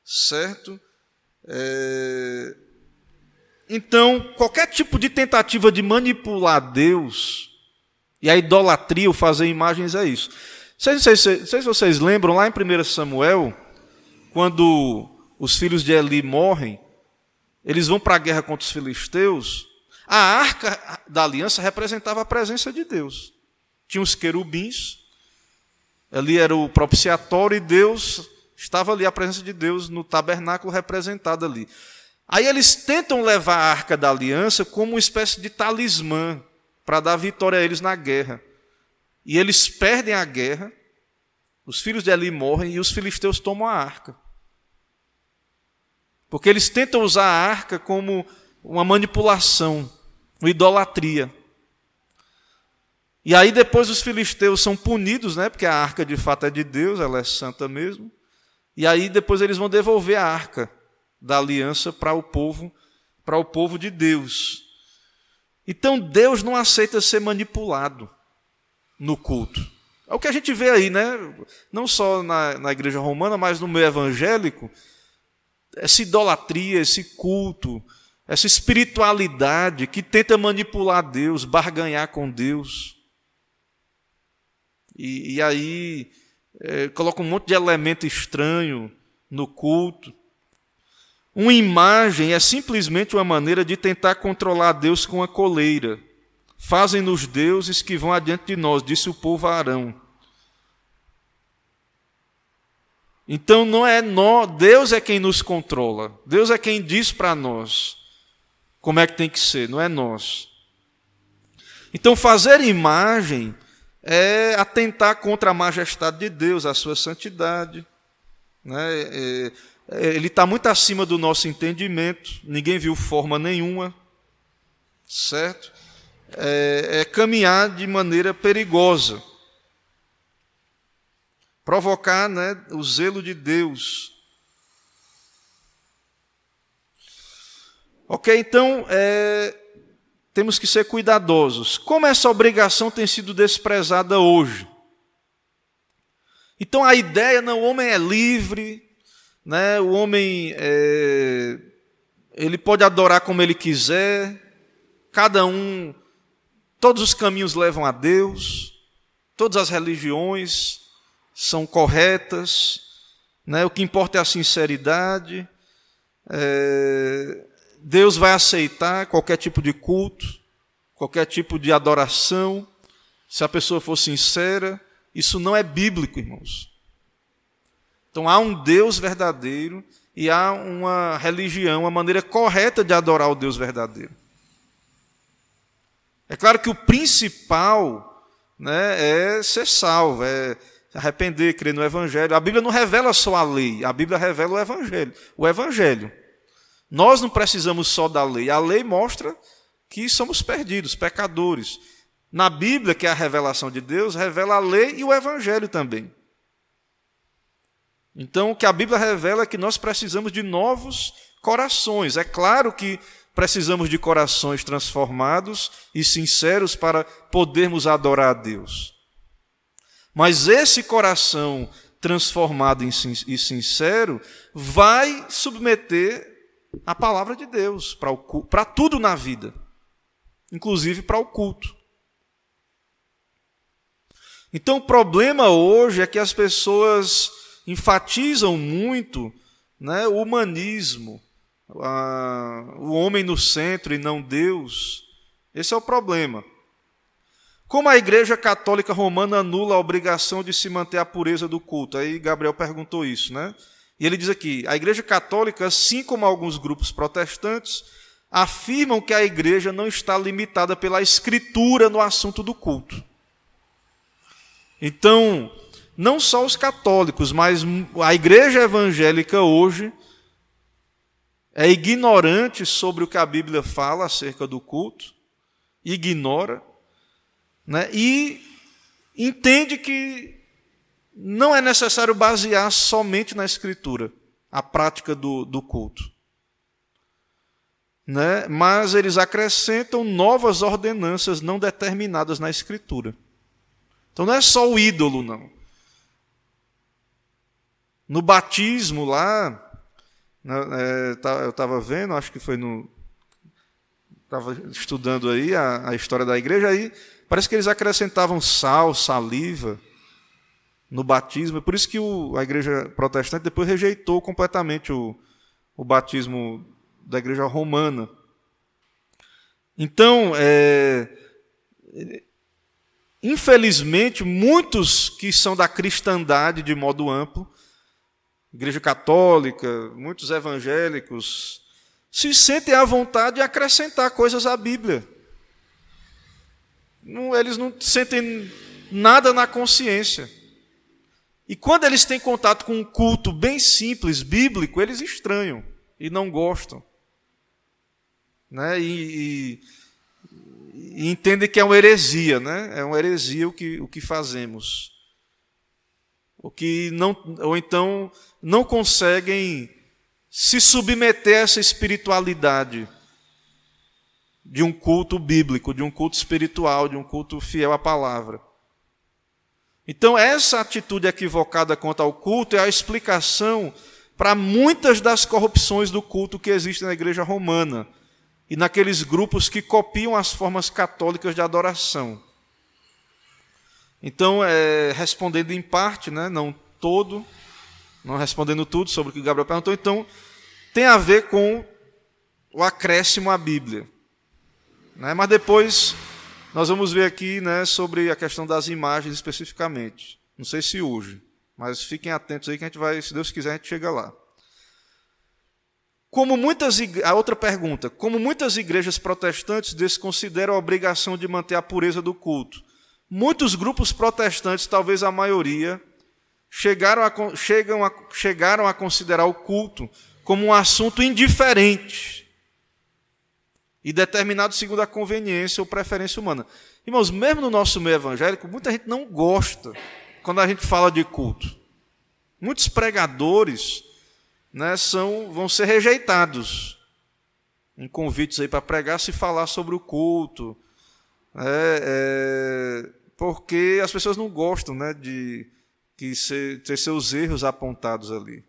certo? É, então, qualquer tipo de tentativa de manipular Deus, e a idolatria, o fazer imagens, é isso. Sei, sei se vocês lembram, lá em 1 Samuel, quando os filhos de Eli morrem, eles vão para a guerra contra os filisteus, a arca da aliança representava a presença de Deus. Tinha os querubins, ali era o propiciatório e Deus estava ali, a presença de Deus no tabernáculo representada ali. Aí eles tentam levar a arca da aliança como uma espécie de talismã para dar vitória a eles na guerra. E eles perdem a guerra, os filhos de Eli morrem e os filisteus tomam a arca. Porque eles tentam usar a arca como uma manipulação, uma idolatria. E aí depois os filisteus são punidos, né? Porque a arca de fato é de Deus, ela é santa mesmo. E aí depois eles vão devolver a arca da aliança para o povo, para o povo de Deus. Então Deus não aceita ser manipulado no culto. É o que a gente vê aí, né? Não só na, na igreja romana, mas no meio evangélico. Essa idolatria, esse culto, essa espiritualidade que tenta manipular Deus, barganhar com Deus. E, e aí é, coloca um monte de elemento estranho no culto. Uma imagem é simplesmente uma maneira de tentar controlar Deus com a coleira. Fazem-nos deuses que vão adiante de nós, disse o povo Arão. Então não é nós, Deus é quem nos controla. Deus é quem diz para nós como é que tem que ser, não é nós. Então fazer imagem é atentar contra a majestade de Deus, a sua santidade. Né? É, é, ele está muito acima do nosso entendimento, ninguém viu forma nenhuma certo? É, é caminhar de maneira perigosa, provocar né, o zelo de Deus. Ok, então é, temos que ser cuidadosos. Como essa obrigação tem sido desprezada hoje? Então a ideia, não, o homem é livre, né? o homem é, ele pode adorar como ele quiser, cada um, todos os caminhos levam a Deus, todas as religiões são corretas, né? o que importa é a sinceridade. É, Deus vai aceitar qualquer tipo de culto, qualquer tipo de adoração, se a pessoa for sincera. Isso não é bíblico, irmãos. Então há um Deus verdadeiro e há uma religião, uma maneira correta de adorar o Deus verdadeiro. É claro que o principal né, é ser salvo, é arrepender, crer no Evangelho. A Bíblia não revela só a lei, a Bíblia revela o Evangelho. O Evangelho. Nós não precisamos só da lei. A lei mostra que somos perdidos, pecadores. Na Bíblia, que é a revelação de Deus, revela a lei e o Evangelho também. Então, o que a Bíblia revela é que nós precisamos de novos corações. É claro que precisamos de corações transformados e sinceros para podermos adorar a Deus. Mas esse coração transformado e sincero vai submeter a palavra de Deus para tudo na vida, inclusive para o culto. Então, o problema hoje é que as pessoas enfatizam muito né, o humanismo, o homem no centro e não Deus. Esse é o problema. Como a Igreja Católica Romana anula a obrigação de se manter a pureza do culto? Aí Gabriel perguntou isso, né? E ele diz aqui: a Igreja Católica, assim como alguns grupos protestantes, afirmam que a igreja não está limitada pela escritura no assunto do culto. Então, não só os católicos, mas a igreja evangélica hoje é ignorante sobre o que a Bíblia fala acerca do culto, ignora, né, e entende que não é necessário basear somente na Escritura a prática do, do culto. Né? Mas eles acrescentam novas ordenanças não determinadas na Escritura. Então não é só o ídolo, não. No batismo lá, eu estava vendo, acho que foi no. Estava estudando aí a, a história da igreja, aí parece que eles acrescentavam sal, saliva no batismo. É por isso que o, a igreja protestante depois rejeitou completamente o, o batismo da igreja romana. Então, é, infelizmente, muitos que são da cristandade de modo amplo, igreja católica, muitos evangélicos, se sentem à vontade de acrescentar coisas à Bíblia. Não, eles não sentem nada na consciência. E quando eles têm contato com um culto bem simples, bíblico, eles estranham e não gostam. Né? E, e, e entendem que é uma heresia, né? é uma heresia o que, o que fazemos. O que não, ou então não conseguem se submeter a essa espiritualidade de um culto bíblico, de um culto espiritual, de um culto fiel à palavra. Então, essa atitude equivocada quanto ao culto é a explicação para muitas das corrupções do culto que existem na igreja romana e naqueles grupos que copiam as formas católicas de adoração. Então, é, respondendo em parte, né, não todo, não respondendo tudo sobre o que Gabriel perguntou, então tem a ver com o acréscimo à Bíblia. Né? Mas depois nós vamos ver aqui né, sobre a questão das imagens especificamente. Não sei se hoje, mas fiquem atentos aí que a gente vai, se Deus quiser, a gente chega lá. Como muitas a outra pergunta, como muitas igrejas protestantes desconsideram a obrigação de manter a pureza do culto, muitos grupos protestantes, talvez a maioria, chegaram a, chegam a, chegaram a considerar o culto como um assunto indiferente e determinado segundo a conveniência ou preferência humana. Irmãos, mesmo no nosso meio evangélico, muita gente não gosta quando a gente fala de culto. Muitos pregadores né, são, vão ser rejeitados em convites aí para pregar se falar sobre o culto. É, é, porque as pessoas não gostam né, de que ser, ter seus erros apontados ali.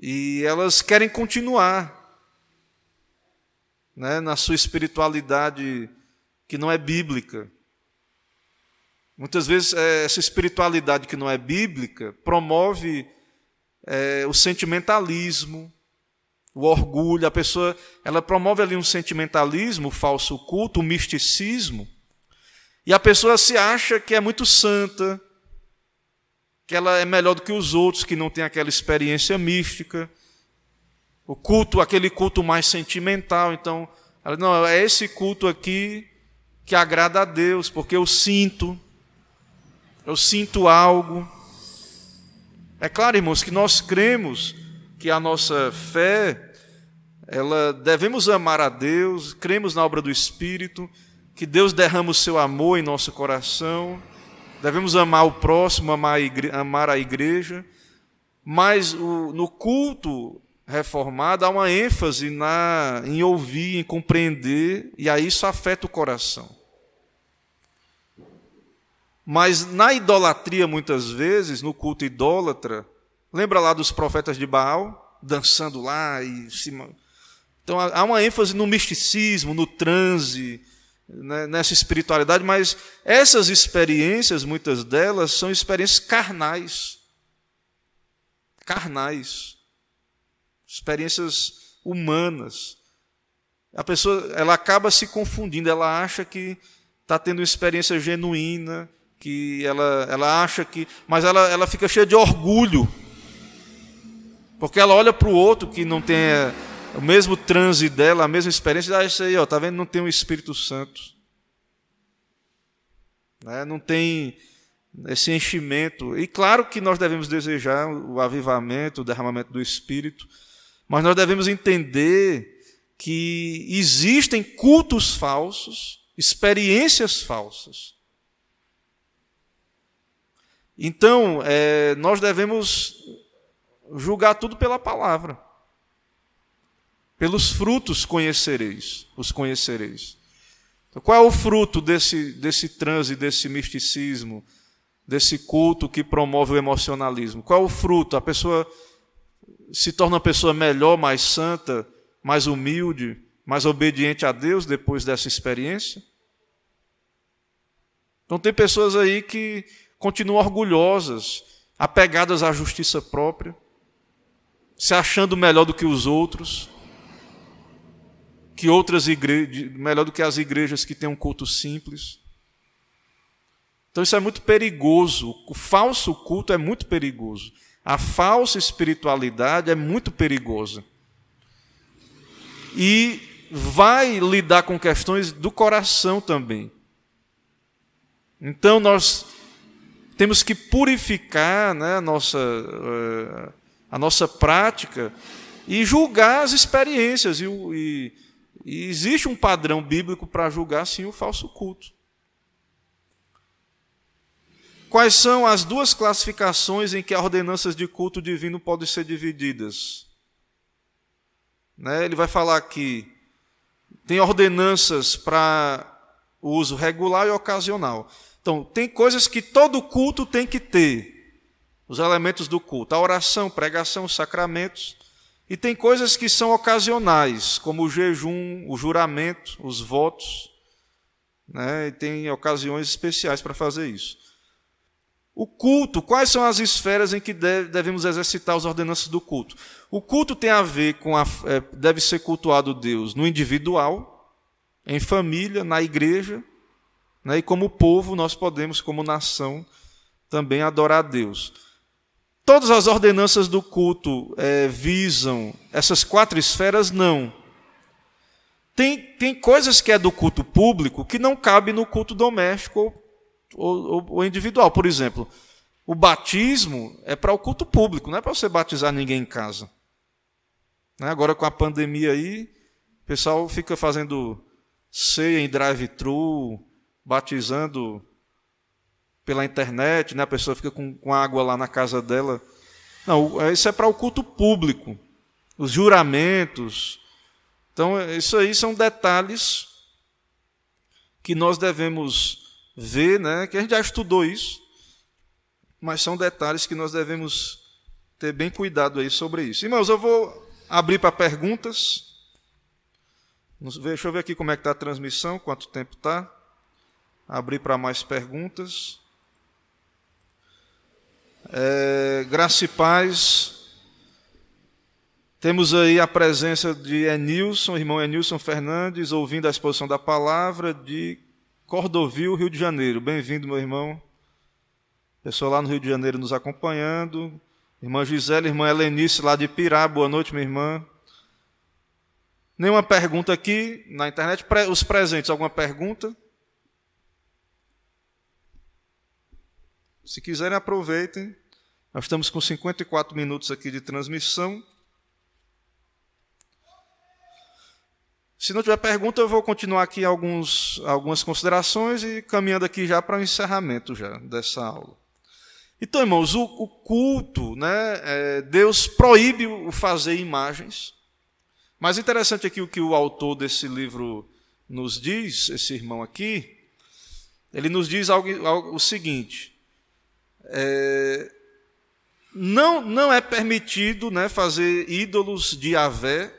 E elas querem continuar né, na sua espiritualidade que não é bíblica. Muitas vezes é, essa espiritualidade que não é bíblica promove é, o sentimentalismo, o orgulho. A pessoa ela promove ali um sentimentalismo, o falso culto, o misticismo. E a pessoa se acha que é muito santa, que ela é melhor do que os outros que não têm aquela experiência mística. O culto, aquele culto mais sentimental. Então, ela, não, é esse culto aqui que agrada a Deus, porque eu sinto, eu sinto algo. É claro, irmãos, que nós cremos que a nossa fé, ela devemos amar a Deus, cremos na obra do Espírito, que Deus derrama o seu amor em nosso coração, devemos amar o próximo, amar a igreja, amar a igreja mas o, no culto reformada, há uma ênfase na, em ouvir, em compreender, e aí isso afeta o coração. Mas na idolatria, muitas vezes, no culto idólatra, lembra lá dos profetas de Baal, dançando lá e. Então há uma ênfase no misticismo, no transe, né, nessa espiritualidade, mas essas experiências, muitas delas, são experiências carnais. Carnais experiências humanas. A pessoa ela acaba se confundindo, ela acha que está tendo uma experiência genuína, que ela, ela acha que. Mas ela, ela fica cheia de orgulho. Porque ela olha para o outro que não tem o mesmo transe dela, a mesma experiência, ah, isso aí, ó, tá vendo? Não tem o Espírito Santo. Né? Não tem esse enchimento. E claro que nós devemos desejar o avivamento, o derramamento do Espírito. Mas nós devemos entender que existem cultos falsos, experiências falsas. Então, é, nós devemos julgar tudo pela palavra. Pelos frutos conhecereis, os conhecereis. Então, qual é o fruto desse, desse transe, desse misticismo, desse culto que promove o emocionalismo? Qual é o fruto? A pessoa se torna uma pessoa melhor, mais santa, mais humilde, mais obediente a Deus depois dessa experiência? Então, tem pessoas aí que continuam orgulhosas, apegadas à justiça própria, se achando melhor do que os outros, que outras igrejas, melhor do que as igrejas que têm um culto simples. Então, isso é muito perigoso. O falso culto é muito perigoso. A falsa espiritualidade é muito perigosa. E vai lidar com questões do coração também. Então nós temos que purificar né, a, nossa, eh, a nossa prática e julgar as experiências. E, e, e existe um padrão bíblico para julgar, sim, o falso culto. Quais são as duas classificações em que as ordenanças de culto divino podem ser divididas? Né? Ele vai falar que tem ordenanças para o uso regular e ocasional. Então, tem coisas que todo culto tem que ter, os elementos do culto, a oração, pregação, os sacramentos. E tem coisas que são ocasionais, como o jejum, o juramento, os votos. Né? E tem ocasiões especiais para fazer isso. O culto, quais são as esferas em que devemos exercitar as ordenanças do culto? O culto tem a ver com a, é, deve ser cultuado Deus no individual, em família, na igreja, né, e como povo nós podemos, como nação, também adorar a Deus. Todas as ordenanças do culto é, visam essas quatro esferas? Não. Tem, tem coisas que é do culto público que não cabe no culto doméstico ou, ou individual. Por exemplo, o batismo é para o culto público, não é para você batizar ninguém em casa. Né? Agora com a pandemia aí, o pessoal fica fazendo ceia em drive-thru, batizando pela internet, né? a pessoa fica com, com água lá na casa dela. Não, é, isso é para o culto público, os juramentos. Então, isso aí são detalhes que nós devemos ver, né? que a gente já estudou isso, mas são detalhes que nós devemos ter bem cuidado aí sobre isso. Irmãos, eu vou abrir para perguntas. Deixa eu ver aqui como é que está a transmissão, quanto tempo está. Abrir para mais perguntas. É, graça e paz. Temos aí a presença de Enilson, irmão Enilson Fernandes, ouvindo a exposição da palavra de Cordovil, Rio de Janeiro. Bem-vindo, meu irmão. Pessoal lá no Rio de Janeiro nos acompanhando. Irmã Gisele, irmã Helenice, lá de Pirá. Boa noite, minha irmã. Nenhuma pergunta aqui na internet. Os presentes, alguma pergunta? Se quiserem, aproveitem. Nós estamos com 54 minutos aqui de transmissão. Se não tiver pergunta, eu vou continuar aqui alguns, algumas considerações e caminhando aqui já para o encerramento já dessa aula. Então, irmãos, o, o culto, né, é, Deus proíbe o fazer imagens. Mas interessante aqui o que o autor desse livro nos diz, esse irmão aqui, ele nos diz algo, algo o seguinte: é, não, não é permitido né, fazer ídolos de Avé,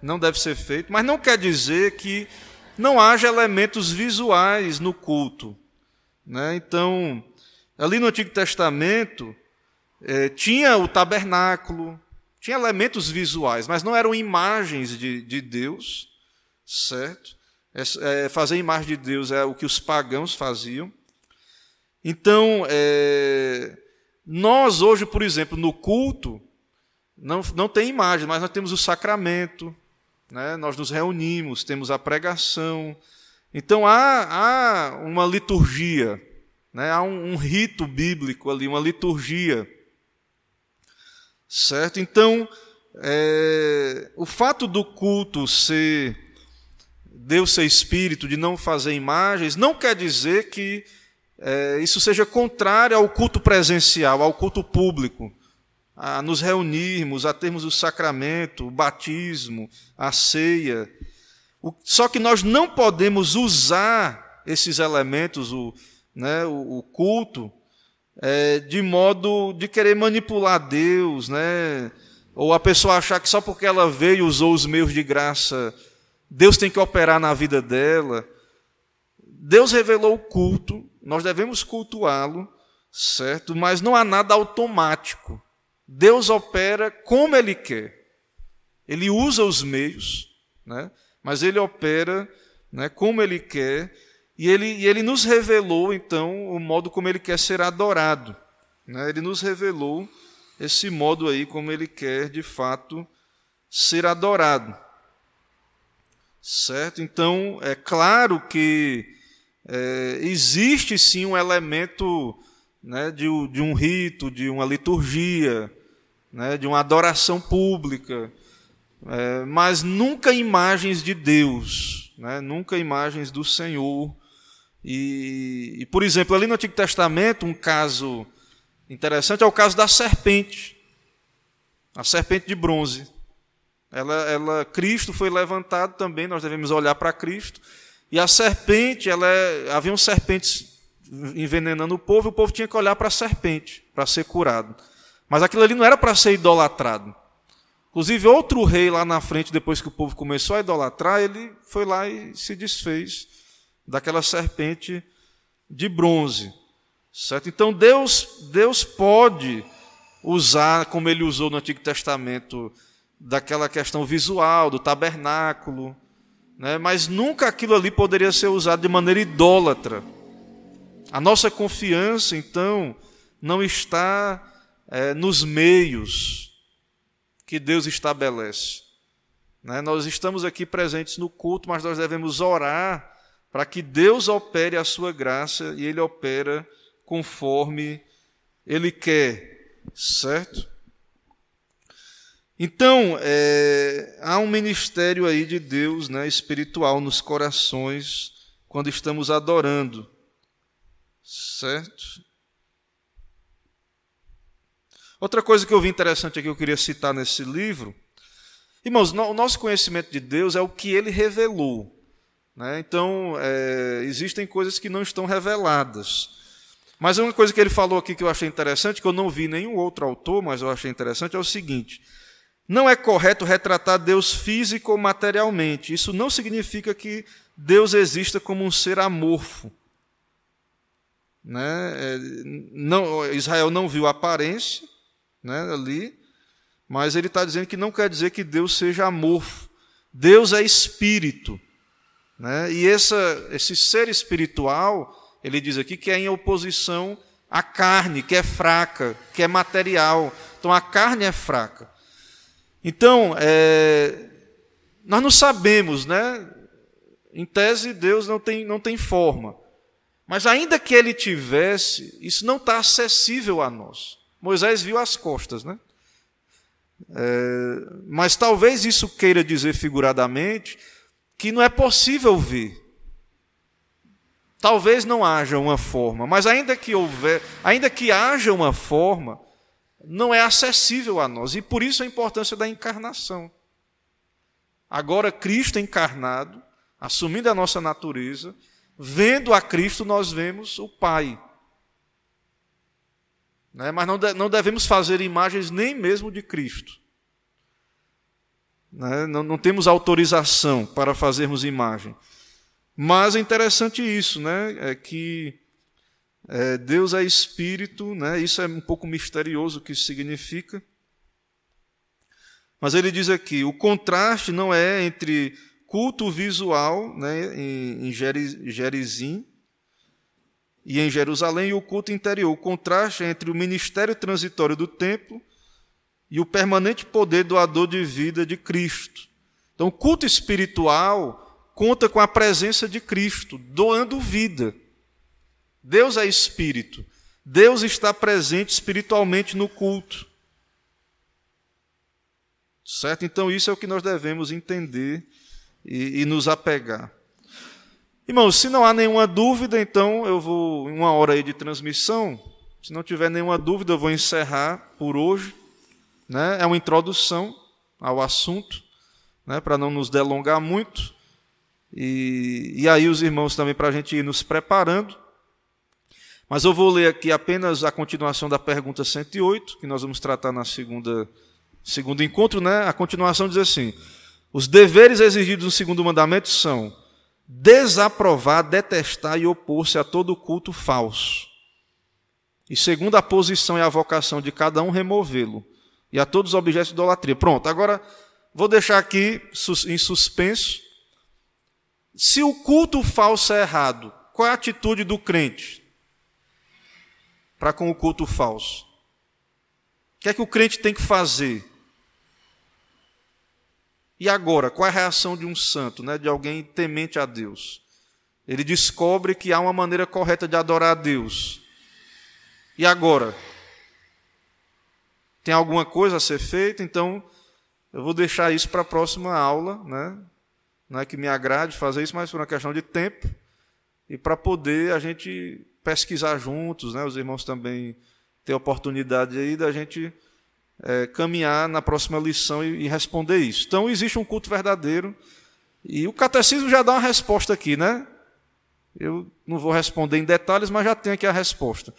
não deve ser feito, mas não quer dizer que não haja elementos visuais no culto. Né? Então, ali no Antigo Testamento, é, tinha o tabernáculo, tinha elementos visuais, mas não eram imagens de, de Deus, certo? É, é, fazer imagem de Deus é o que os pagãos faziam. Então, é, nós hoje, por exemplo, no culto, não, não tem imagem, mas nós temos o sacramento, né? nós nos reunimos, temos a pregação. Então, há, há uma liturgia, né? há um, um rito bíblico ali, uma liturgia. Certo? Então, é, o fato do culto ser Deus ser espírito, de não fazer imagens, não quer dizer que é, isso seja contrário ao culto presencial, ao culto público, a nos reunirmos, a termos o sacramento, o batismo, a ceia. Só que nós não podemos usar esses elementos, o, né, o culto, é, de modo de querer manipular Deus, né? ou a pessoa achar que só porque ela veio e usou os meios de graça, Deus tem que operar na vida dela. Deus revelou o culto, nós devemos cultuá-lo, certo? Mas não há nada automático. Deus opera como Ele quer. Ele usa os meios, né? mas Ele opera né, como Ele quer. E ele, e ele nos revelou, então, o modo como Ele quer ser adorado. Né? Ele nos revelou esse modo aí como Ele quer, de fato, ser adorado. Certo? Então, é claro que é, existe sim um elemento né, de, de, um rito, de uma liturgia, né, de uma adoração pública, é, mas nunca imagens de Deus, né, nunca imagens do Senhor. E, e, por exemplo, ali no Antigo Testamento, um caso interessante é o caso da serpente, a serpente de bronze. Ela, ela, Cristo foi levantado também, nós devemos olhar para Cristo. E a serpente, ela é, haviam serpentes envenenando o povo, e o povo tinha que olhar para a serpente para ser curado. Mas aquilo ali não era para ser idolatrado. Inclusive, outro rei lá na frente, depois que o povo começou a idolatrar, ele foi lá e se desfez daquela serpente de bronze. Certo? Então, Deus, Deus pode usar, como ele usou no Antigo Testamento, daquela questão visual, do tabernáculo, né? mas nunca aquilo ali poderia ser usado de maneira idólatra. A nossa confiança, então, não está é, nos meios que Deus estabelece. Né? Nós estamos aqui presentes no culto, mas nós devemos orar para que Deus opere a sua graça e Ele opera conforme Ele quer, certo? Então, é, há um ministério aí de Deus né, espiritual nos corações quando estamos adorando. Certo? Outra coisa que eu vi interessante aqui, eu queria citar nesse livro. Irmãos, o nosso conhecimento de Deus é o que ele revelou. Né? Então, é, existem coisas que não estão reveladas. Mas uma coisa que ele falou aqui que eu achei interessante, que eu não vi nenhum outro autor, mas eu achei interessante, é o seguinte: não é correto retratar Deus físico ou materialmente. Isso não significa que Deus exista como um ser amorfo. Né? É, não, Israel não viu a aparência né, ali, mas ele está dizendo que não quer dizer que Deus seja amorfo. Deus é espírito. Né? E essa, esse ser espiritual, ele diz aqui que é em oposição à carne, que é fraca, que é material. Então a carne é fraca. Então, é, nós não sabemos, né? Em tese, Deus não tem, não tem forma. Mas ainda que ele tivesse, isso não está acessível a nós. Moisés viu as costas, né? É, mas talvez isso queira dizer figuradamente que não é possível ver. Talvez não haja uma forma, mas ainda que houver, ainda que haja uma forma, não é acessível a nós. E por isso a importância da encarnação. Agora Cristo encarnado, assumindo a nossa natureza, vendo a Cristo, nós vemos o Pai. Né? Mas não devemos fazer imagens nem mesmo de Cristo. Né? Não, temos autorização para fazermos imagem. Mas é interessante isso, né? É que é, Deus é espírito, né? Isso é um pouco misterioso o que isso significa. Mas ele diz aqui: o contraste não é entre culto visual, né, em, em Gerizim e em Jerusalém, e o culto interior. O contraste é entre o ministério transitório do templo e o permanente poder doador de vida de Cristo. Então, o culto espiritual conta com a presença de Cristo, doando vida. Deus é espírito. Deus está presente espiritualmente no culto. Certo? Então, isso é o que nós devemos entender e, e nos apegar. Irmãos, se não há nenhuma dúvida, então eu vou, em uma hora aí de transmissão, se não tiver nenhuma dúvida, eu vou encerrar por hoje. Né? É uma introdução ao assunto, né? para não nos delongar muito. E, e aí, os irmãos também, para a gente ir nos preparando. Mas eu vou ler aqui apenas a continuação da pergunta 108, que nós vamos tratar na segunda segundo encontro, né? A continuação diz assim: Os deveres exigidos no segundo mandamento são desaprovar, detestar e opor-se a todo culto falso. E segundo a posição e a vocação de cada um, removê-lo e a todos os objetos de idolatria. Pronto, agora vou deixar aqui em suspenso. Se o culto falso é errado, qual é a atitude do crente para com o culto falso? O que é que o crente tem que fazer? E agora, qual é a reação de um santo, né, de alguém temente a Deus? Ele descobre que há uma maneira correta de adorar a Deus. E agora? tem alguma coisa a ser feita, então eu vou deixar isso para a próxima aula, né? Não é que me agrade fazer isso, mas por uma questão de tempo e para poder a gente pesquisar juntos, né? Os irmãos também ter oportunidade aí da gente é, caminhar na próxima lição e, e responder isso. Então existe um culto verdadeiro e o catecismo já dá uma resposta aqui, né? Eu não vou responder em detalhes, mas já tenho aqui a resposta.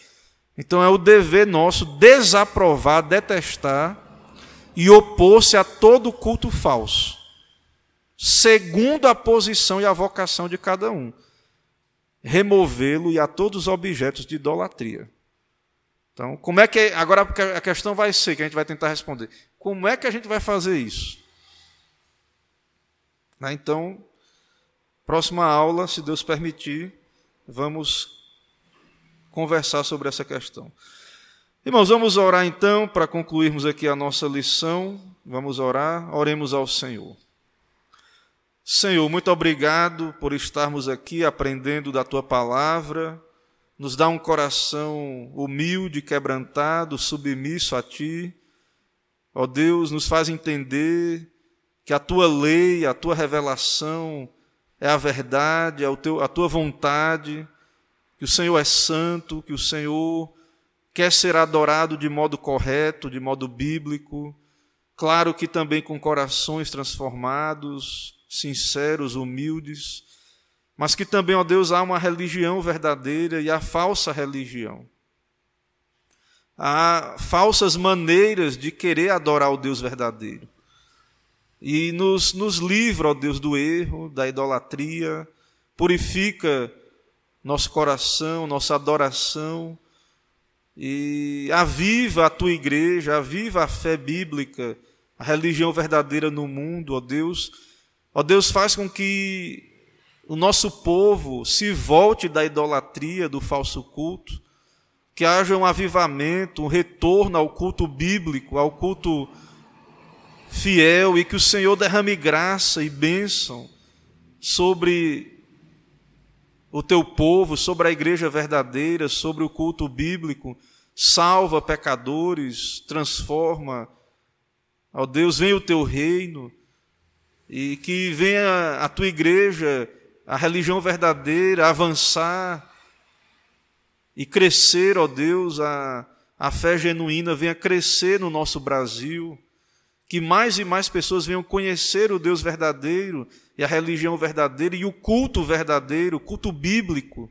Então é o dever nosso desaprovar, detestar e opor-se a todo culto falso, segundo a posição e a vocação de cada um. Removê-lo e a todos os objetos de idolatria. Então, como é que agora a questão vai ser que a gente vai tentar responder? Como é que a gente vai fazer isso? Né, então, próxima aula, se Deus permitir, vamos conversar sobre essa questão. Irmãos, vamos orar então para concluirmos aqui a nossa lição. Vamos orar, oremos ao Senhor. Senhor, muito obrigado por estarmos aqui aprendendo da tua palavra. Nos dá um coração humilde, quebrantado, submisso a ti. ó Deus, nos faz entender que a tua lei, a tua revelação é a verdade, é o teu, a tua vontade, que o Senhor é santo, que o Senhor quer ser adorado de modo correto, de modo bíblico, claro que também com corações transformados, sinceros, humildes, mas que também, ó Deus, há uma religião verdadeira e a falsa religião. Há falsas maneiras de querer adorar o Deus verdadeiro. E nos, nos livra, ó Deus, do erro, da idolatria, purifica nosso coração, nossa adoração, e aviva a tua igreja, aviva a fé bíblica, a religião verdadeira no mundo, ó Deus. Ó Deus, faz com que o nosso povo se volte da idolatria, do falso culto, que haja um avivamento, um retorno ao culto bíblico, ao culto fiel e que o Senhor derrame graça e bênção sobre o teu povo, sobre a igreja verdadeira, sobre o culto bíblico, salva pecadores, transforma. Ó Deus, venha o teu reino e que venha a tua igreja, a religião verdadeira, avançar e crescer, ó Deus, a, a fé genuína venha crescer no nosso Brasil, que mais e mais pessoas venham conhecer o Deus verdadeiro e a religião verdadeira e o culto verdadeiro, o culto bíblico,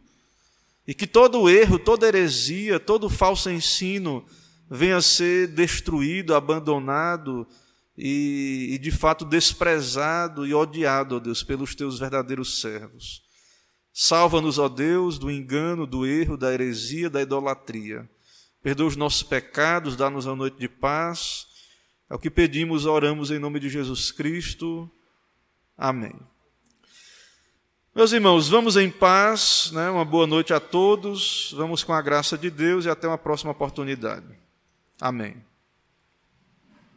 e que todo erro, toda heresia, todo falso ensino venha a ser destruído, abandonado e, e de fato desprezado e odiado, ó Deus, pelos teus verdadeiros servos. Salva-nos, ó Deus, do engano, do erro, da heresia, da idolatria. Perdoa os nossos pecados, dá-nos a noite de paz. É o que pedimos, oramos em nome de Jesus Cristo. Amém. Meus irmãos, vamos em paz, né? uma boa noite a todos, vamos com a graça de Deus e até uma próxima oportunidade. Amém.